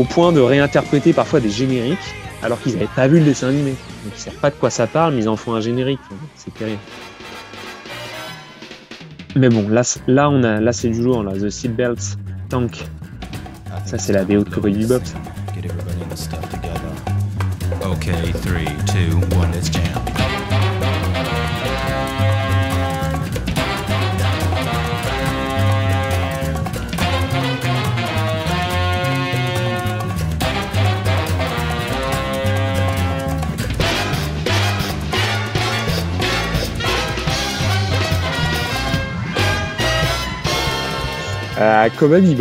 au point de réinterpréter parfois des génériques alors qu'ils n'avaient pas vu le dessin animé. Donc ils savent pas de quoi ça parle, mais ils en font un générique. C'est terrible. Mais bon, là, on a, là c'est du lourd, là. The Seatbelts, Tank. Ça, c'est la BO de Cowboy Bebop, ça. Okay, 3, 2, Euh, Cowboy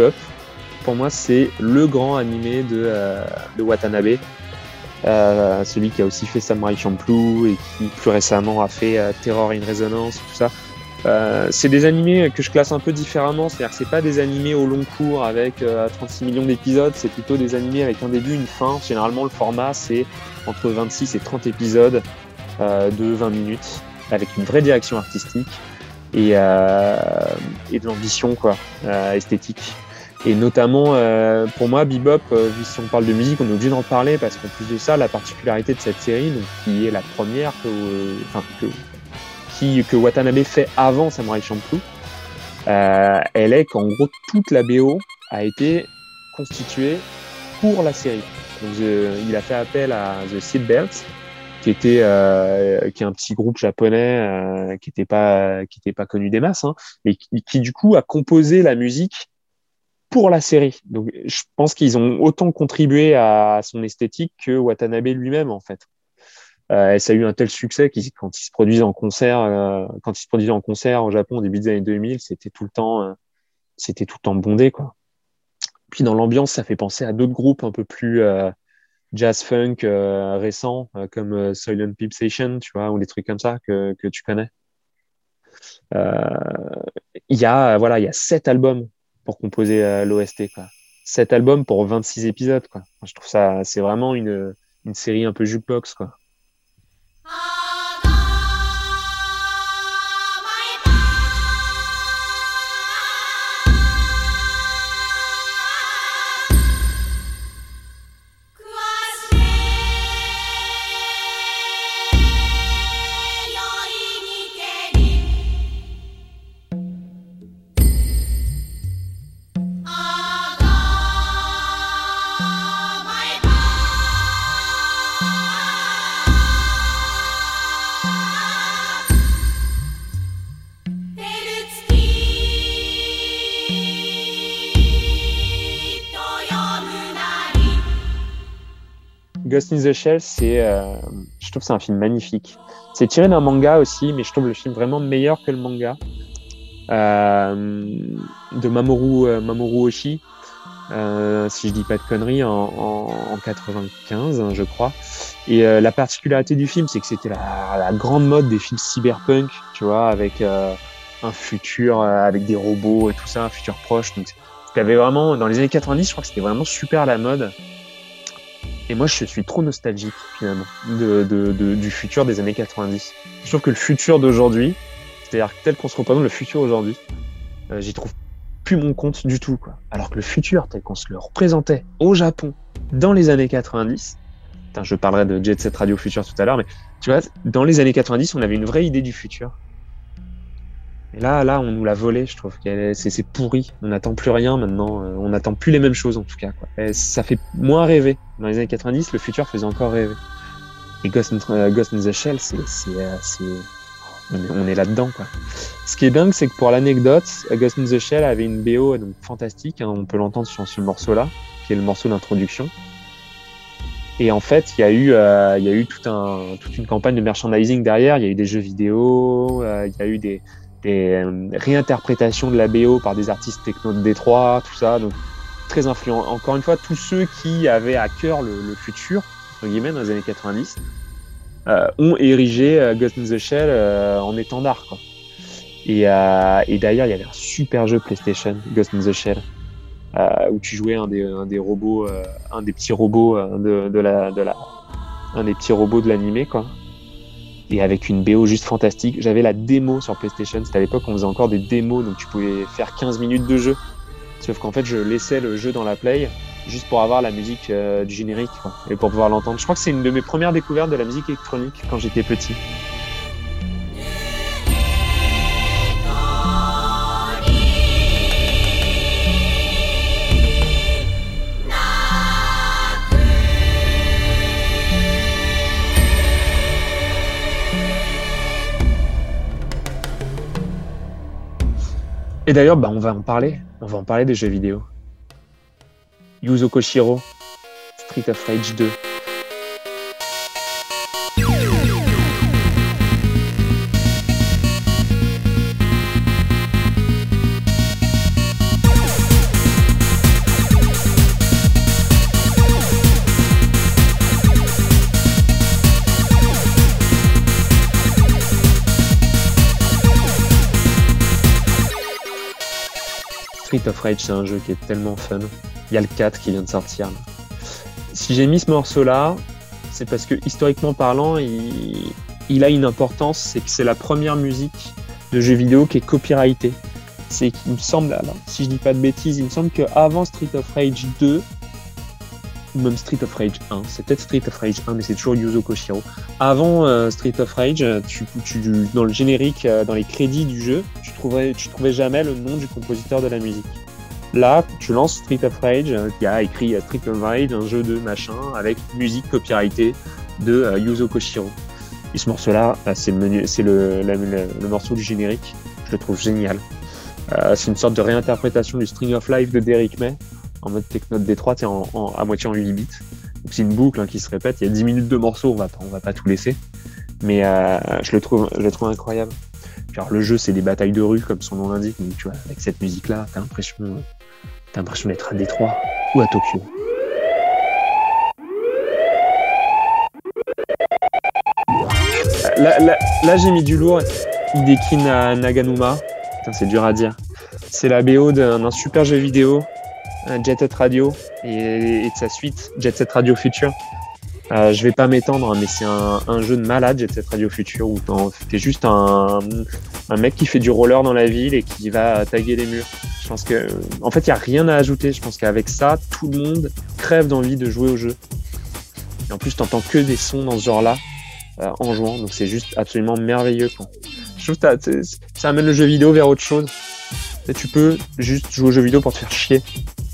pour moi, c'est le grand animé de, euh, de Watanabe. Euh, celui qui a aussi fait Samurai Champloo et qui plus récemment a fait euh, Terror in Resonance, tout ça. C'est des animés que je classe un peu différemment, c'est-à-dire que c'est pas des animés au long cours avec euh, 36 millions d'épisodes, c'est plutôt des animés avec un début, une fin. Généralement, le format c'est entre 26 et 30 épisodes de 20 minutes, avec une vraie direction artistique et, euh, et de l'ambition quoi, euh, esthétique. Et notamment, euh, pour moi, Bebop, si on parle de musique, on est obligé d'en parler parce qu'en plus de ça, la particularité de cette série, donc, qui est la première que, enfin, qui, que Watanabe fait avant Samurai Champloo, elle est qu'en gros, toute la BO a été constituée pour la série. Donc, il a fait appel à The Seatbelts, qui était euh, qui est un petit groupe japonais euh, qui était pas qui pas connu des masses, hein, mais qui, du coup a composé la musique pour la série. Donc, je pense qu'ils ont autant contribué à son esthétique que Watanabe lui-même, en fait. Euh, ça a eu un tel succès qu'ils, quand ils se produisent en concert, euh, quand ils produisaient en concert au Japon au début des années 2000, c'était tout le temps, euh, c'était tout le temps bondé, quoi. Puis dans l'ambiance, ça fait penser à d'autres groupes un peu plus euh, jazz funk euh, récents, euh, comme euh, Silent Peep Station, tu vois, ou des trucs comme ça que, que tu connais. Euh, Il y a, voilà, il y a sept albums pour composer l'OST, quoi. Sept albums pour 26 épisodes, quoi. Je trouve ça, c'est vraiment une, une série un peu jukebox, quoi. Ghost in the Shell, c'est, euh, je trouve c'est un film magnifique. C'est tiré d'un manga aussi, mais je trouve le film vraiment meilleur que le manga. Euh, de Mamoru, euh, Mamoru Oshii, euh, si je dis pas de conneries, en, en, en 95, hein, je crois. Et la particularité du film, c'est que c'était la, la, grande mode des films cyberpunk, tu vois, avec un futur, avec des robots et tout ça, un futur proche. Donc, avait vraiment, dans les années 90, je crois que c'était vraiment super la mode. Et moi, je suis trop nostalgique, finalement, de, de, de, du futur des années 90. Je trouve que le futur d'aujourd'hui, c'est-à-dire tel qu'on se représente le futur aujourd'hui, euh, j'y trouve plus mon compte du tout, quoi. Alors que le futur, tel qu'on se le représentait au Japon, dans les années 90, Putain, je parlerai de Jet Set Radio Future tout à l'heure, mais tu vois, dans les années 90, on avait une vraie idée du futur. Et là, là, on nous l'a volé, je trouve. C'est pourri. On n'attend plus rien maintenant. On n'attend plus les mêmes choses, en tout cas. Quoi. Ça fait moins rêver. Dans les années 90, le futur faisait encore rêver. Et Ghost in, the Shell, c'est, euh, on est, on est là-dedans, quoi. Ce qui est dingue, c'est que pour l'anecdote, Ghost in the Shell avait une BO donc fantastique. Hein, on peut l'entendre sur ce morceau-là, qui est le morceau d'introduction. Et en fait, il y a eu, euh, il y a eu toute une campagne de merchandising derrière. Il y a eu des jeux vidéo, euh, il y a eu des, des euh, réinterprétations de la BO par des artistes techno de Détroit, tout ça. Donc, très influent. Encore une fois, tous ceux qui avaient à cœur le, futur, entre guillemets, dans les années 90, euh, ont érigé euh, Ghost in the Shell en étendard. Et, d'ailleurs, il y avait un super jeu PlayStation, Ghost in the Shell, où tu jouais un des, robots, un des petits robots de, un des petits robots de l'animé, quoi et avec une BO juste fantastique. J'avais la démo sur PlayStation, c'était à l'époque on faisait encore des démos, donc tu pouvais faire 15 minutes de jeu. Sauf qu'en fait je laissais le jeu dans la play juste pour avoir la musique euh, du générique et pour pouvoir l'entendre. Je crois que c'est une de mes premières découvertes de la musique électronique quand j'étais petit. Et d'ailleurs, bah, on va en parler. On va en parler des jeux vidéo. Yuzo Koshiro, Street of Rage 2. Street of Rage, c'est un jeu qui est tellement fun. Il y a le 4 qui vient de sortir. Si j'ai mis ce morceau-là, c'est parce que historiquement parlant, il, a une importance, c'est que c'est la première musique de jeu vidéo qui est copyrightée. C'est qu'il me semble, alors, si je dis pas de bêtises, il me semble qu'avant Street of Rage 2, ou même Street of Rage 1, c'est peut-être Street of Rage 1, mais c'est toujours Yuzo Koshiro. Avant euh, Street of Rage, tu, dans le générique, euh, dans les crédits du jeu, tu trouvais, trouvais jamais le nom du compositeur de la musique. Là, tu lances Street of Rage, euh, qui a écrit Street of Rage, un jeu de machin, avec musique copyrightée de Yuzo Koshiro. Et ce morceau-là, c'est le, morceau du générique. Je le trouve génial. Euh, c'est une sorte de réinterprétation du String of Life de Derrick May en mode Techno Détroit, en, à moitié en 8 bits. C'est une boucle hein, qui se répète. Il y a 10 minutes de morceau, on va va pas tout laisser. Mais euh, je le trouve, je incroyable. alors le jeu, c'est des batailles de rue, comme son nom l'indique. Mais tu vois, avec cette musique-là, t'as l'impression, t'as l'impression d'être à Détroit ou à Tokyo. Là, là, là j'ai mis du lourd. Hideki Naganuma. c'est dur à dire. C'est la BO d'un super jeu vidéo, Jet Set Radio, et, de sa suite, Jet Set Radio Future. Euh, je vais pas m'étendre, hein, mais c'est un, jeu de malade, Jet Set Radio Future, où t'es juste un, mec qui fait du roller dans la ville et qui va taguer les murs. Je pense que, en fait, il y a rien à ajouter. Je pense qu'avec ça, tout le monde crève d'envie de jouer au jeu. Et en plus, t'entends que des sons dans ce genre-là. Euh, en jouant. Donc c'est juste absolument merveilleux. Je trouve que ça amène le jeu vidéo vers autre chose. Tu peux juste jouer au jeu vidéo pour te faire chier,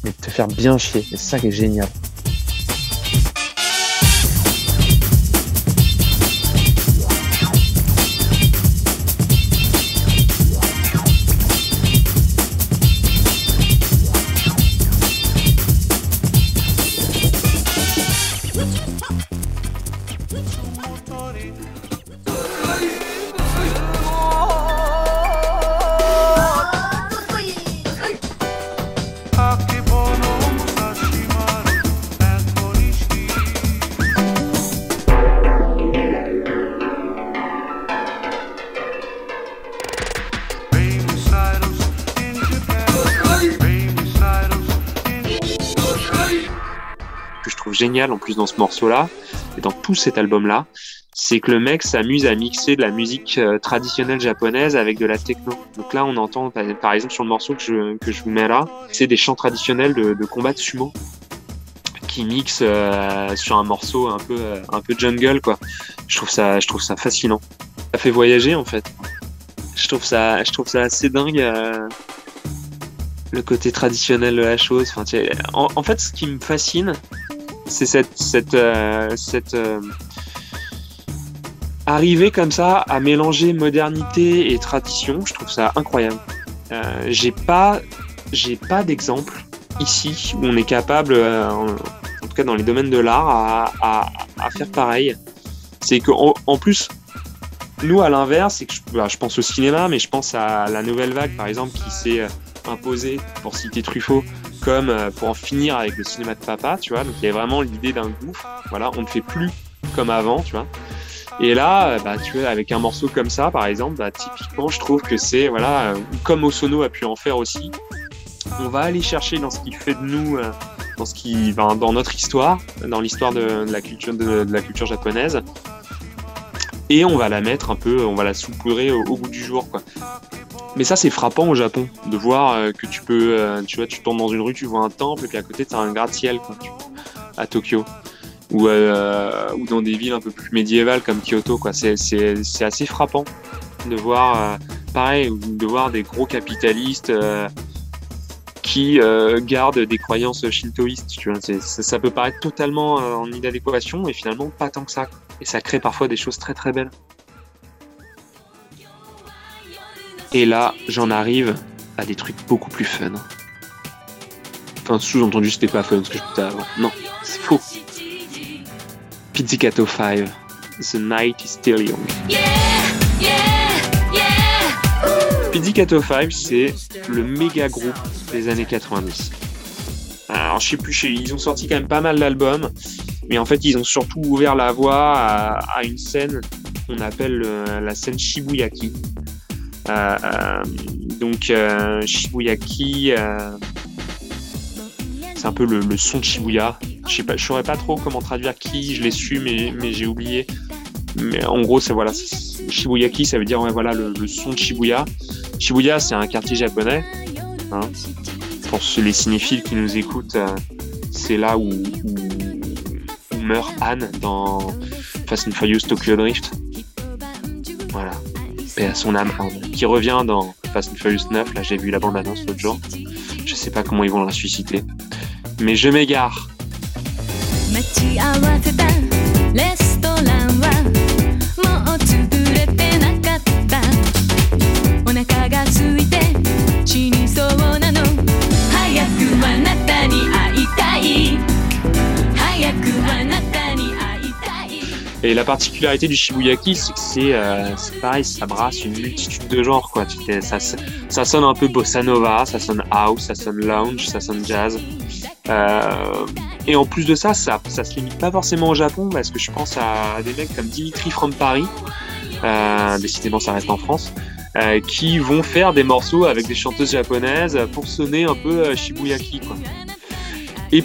mais te faire bien chier. C'est ça qui est génial. Génial en plus dans ce morceau-là et dans tout cet album-là, c'est que le mec s'amuse à mixer de la musique euh, traditionnelle japonaise avec de la techno. Donc là, on entend, par exemple, sur le morceau que je, que je vous mets là, c'est des chants traditionnels de, combat de sumo qui mixent euh, sur un morceau un peu, euh, un peu jungle, quoi. Je trouve ça, je trouve ça fascinant. Ça fait voyager, en fait. Je trouve ça, je trouve ça assez dingue. le côté traditionnel de la chose. En fait, ce qui me fascine, c'est cette, cette, euh, cette euh, arrivée comme ça à mélanger modernité et tradition. Je trouve ça incroyable. Euh, j'ai pas, j'ai pas d'exemple ici où on est capable, en, tout cas dans les domaines de l'art, à, faire pareil. C'est qu'en en plus, nous à l'inverse, c'est que bah, je, pense au cinéma, mais je pense à la nouvelle vague par exemple qui s'est imposée, pour citer Truffaut, comme euh, pour en finir avec le cinéma de papa, tu vois. Donc il y a vraiment l'idée d'un gouffre. Voilà, on ne fait plus comme avant, tu vois. Et là, euh, bah, tu avec un morceau comme ça, par exemple, bah, typiquement, je trouve que c'est, voilà, euh, comme Osono a pu en faire aussi, on va aller chercher dans ce qui fait de nous, dans ce qui, dans notre histoire, dans l'histoire de, la culture, de, la culture japonaise, et on va la mettre un peu, on va la saupoudrer au, au bout du jour, quoi. Mais ça, c'est frappant au Japon, de voir euh, que tu peux, euh, tu vois, tu tombes dans une rue, tu vois un temple, et puis à côté, tu as un gratte-ciel, à Tokyo. Ou, euh, ou dans des villes un peu plus médiévales comme Kyoto, quoi. C'est, c'est, c'est assez frappant de voir, pareil, de voir des gros capitalistes qui gardent des croyances shintoïstes, tu vois. Ça, peut paraître totalement en inadéquation, et finalement, pas tant que ça. Et ça crée parfois des choses très très belles. Et là, j'en arrive à des trucs beaucoup plus fun. Enfin, sous-entendu, c'était pas fun ce que je disais avant. Non, c'est faux. Pizzicato 5, The Night is Still Young. Pizzicato 5, c'est le méga groupe des années 90. Alors, je sais plus, ils ont sorti quand même pas mal d'albums, mais en fait, ils ont surtout ouvert la voie à, une scène qu'on appelle euh, la scène Shibuyaki. Euh, Donc euh, Shibuyaki, euh, c'est un peu le, son de Shibuya. Je je saurais pas trop comment traduire qui, je l'ai su, mais, j'ai oublié. Mais en gros, c'est voilà, Shibuyaki, ça veut dire voilà le, son de Shibuya. Shibuya, c'est un quartier japonais. Hein. Pour les cinéphiles qui nous écoutent, c'est là où, meurt Anne dans Fast and Furious Tokyo Drift. Voilà. Et à son âme, qui revient dans Fast and Furious 9. Là, j'ai vu la bande-annonce l'autre jour. Je sais pas comment ils vont la ressusciter. Mais je m'égare. 死にそうなの早くあなたに会いたい Et la particularité du Shibuyaki, c'est que c'est euh, pareil, ça brasse une multitude de genres. Quoi. Ça, ça sonne un peu bossa nova, ça sonne house, ça sonne lounge, ça sonne jazz. Euh, et en plus de ça, ça, ça se limite pas forcément au Japon, parce que je pense à des mecs comme Dimitri from Paris, euh, décidément ça reste en France, euh, qui vont faire des morceaux avec des chanteuses japonaises pour sonner un peu euh, Shibuyaki. Quoi. Et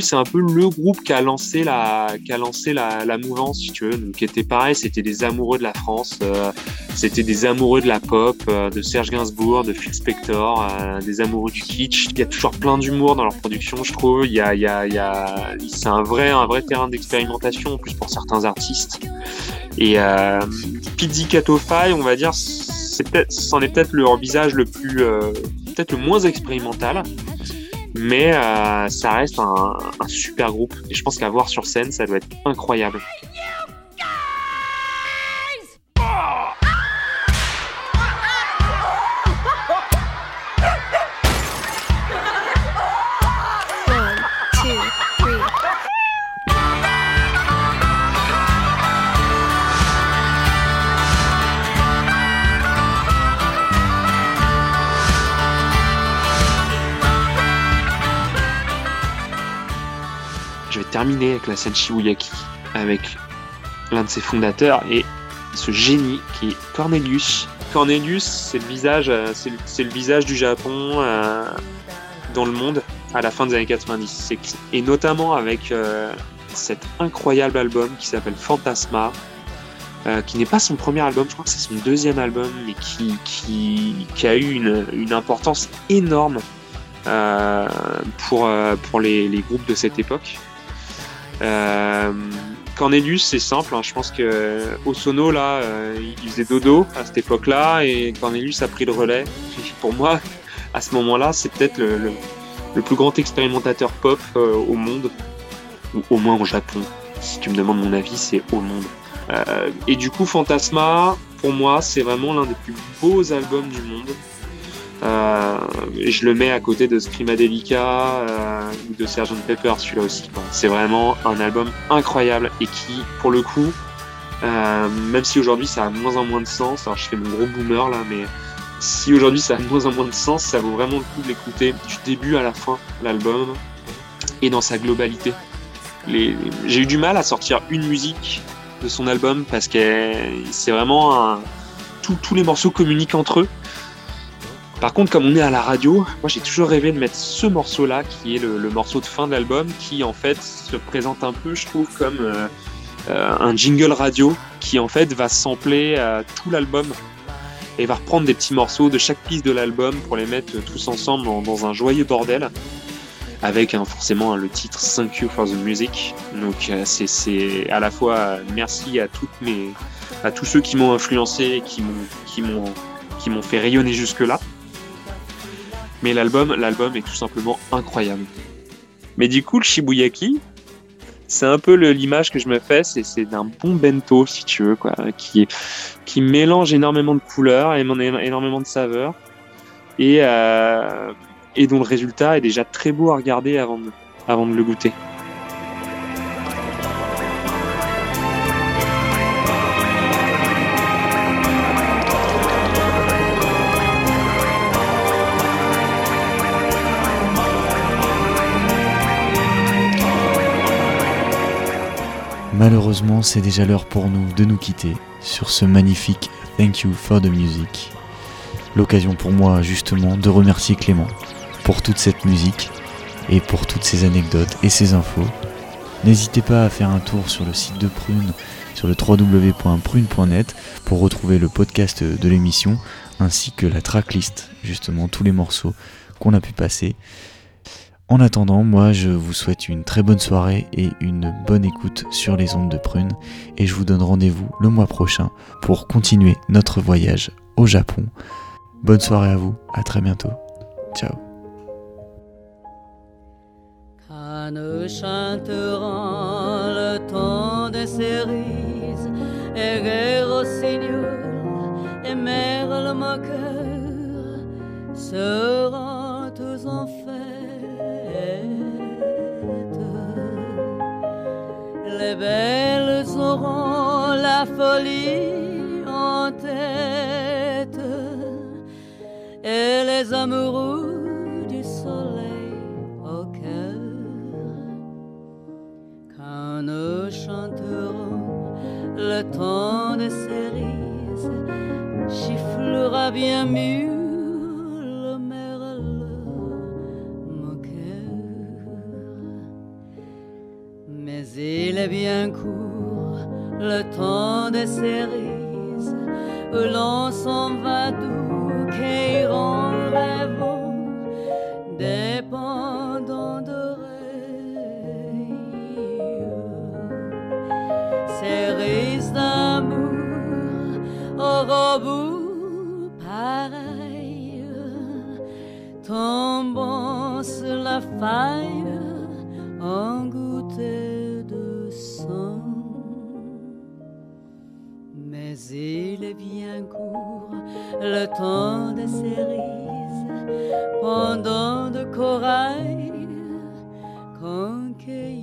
c'est un peu le groupe qui a lancé la, qui a lancé la, la mouvance, si tu veux. Donc, qui était pareil, c'était des amoureux de la France, euh, c'était des amoureux de la pop, euh, de Serge Gainsbourg, de Phil Spector, euh, des amoureux du kitsch. Il y a toujours plein d'humour dans leur production, je trouve. Il y a, il y a, il y a, c'est un vrai, un vrai terrain d'expérimentation, en plus pour certains artistes. Et euh, on va dire, c'est peut-être, c'en est peut-être leur visage le plus, euh, peut-être le moins expérimental mais euh, ça reste un, un, super groupe et je pense qu'à voir sur scène ça doit être incroyable. Terminer avec la scène Shibuyaki, avec l'un de ses fondateurs et ce génie qui est Cornelius. Cornelius, c'est le visage, c'est le, visage du Japon euh, dans le monde à la fin des années 90. Et notamment avec euh, cet incroyable album qui s'appelle Fantasma, euh, qui n'est pas son premier album, je crois que c'est son deuxième album, mais qui, a eu une, importance énorme euh, pour, pour les groupes de cette époque. Euh, Cornelius, c'est simple. Hein. Je pense que Osono là, euh, il faisait dodo à cette époque-là, et Cornelius a pris le relais. Pour moi, à ce moment-là, c'est peut-être le, plus grand expérimentateur pop euh, au monde, ou au moins au Japon. Si tu me demandes mon avis, c'est au monde. Et du coup, Fantasma, pour moi, c'est vraiment l'un des plus beaux albums du monde. Euh, je le mets à côté de Screamadelica euh, ou de Sgt Pepper, celui-là aussi. C'est vraiment un album incroyable et qui, pour le coup, euh, même si aujourd'hui ça a moins en moins de sens, alors je fais mon gros boomer là, mais si aujourd'hui ça a moins en moins de sens, ça vaut vraiment le coup de l'écouter du début à la fin, l'album, et dans sa globalité. Les... J'ai eu du mal à sortir une musique de son album parce que c'est vraiment un... tous les morceaux communiquent entre eux. Par contre, comme on est à la radio, moi j'ai toujours rêvé de mettre ce morceau-là, qui est le, morceau de fin de l'album, qui en fait se présente un peu, je trouve, comme euh, euh, un jingle radio, qui en fait va sampler euh, tout l'album et va reprendre des petits morceaux de chaque piste de l'album pour les mettre tous ensemble dans, un joyeux bordel, avec hein, forcément hein, le titre Thank You for the Music. Donc c'est à la fois merci à tous ceux qui m'ont influencé et qui m'ont fait rayonner jusque là. Mais l'album, l'album est tout simplement incroyable. Mais du coup, le Shibuyaki, c'est un peu l'image que je me fais, c'est d'un bon bento, si tu veux, quoi, qui, mélange énormément de couleurs, énormément de saveurs, et, euh, et dont le résultat est déjà très beau à regarder avant de, avant de le goûter. Malheureusement, c'est déjà l'heure pour nous de nous quitter sur ce magnifique Thank You for the Music. L'occasion pour moi justement de remercier Clément pour toute cette musique et pour toutes ces anecdotes et ces infos. N'hésitez pas à faire un tour sur le site de Prune, sur le www.prune.net pour retrouver le podcast de l'émission ainsi que la tracklist, justement tous les morceaux qu'on a pu passer. En attendant, moi je vous souhaite une très bonne soirée et une bonne écoute sur les ondes de Prune et je vous donne rendez-vous le mois prochain pour continuer notre voyage au Japon. Bonne soirée à vous, à très bientôt. Ciao. Belles auront la folie en tête et les amoureux du soleil au cœur. Quand nous chanterons le temps des cerises, chifflera bien mieux il est bien court le temps des cerises où l'on s'en va doux, qu'iront rêvant, dépendant d'oreilles. Cerises d'amour, au robot pareil, tombant sur la faille en gouttet Mais il est bien court le temps des cerises, pendant de corail, concueillant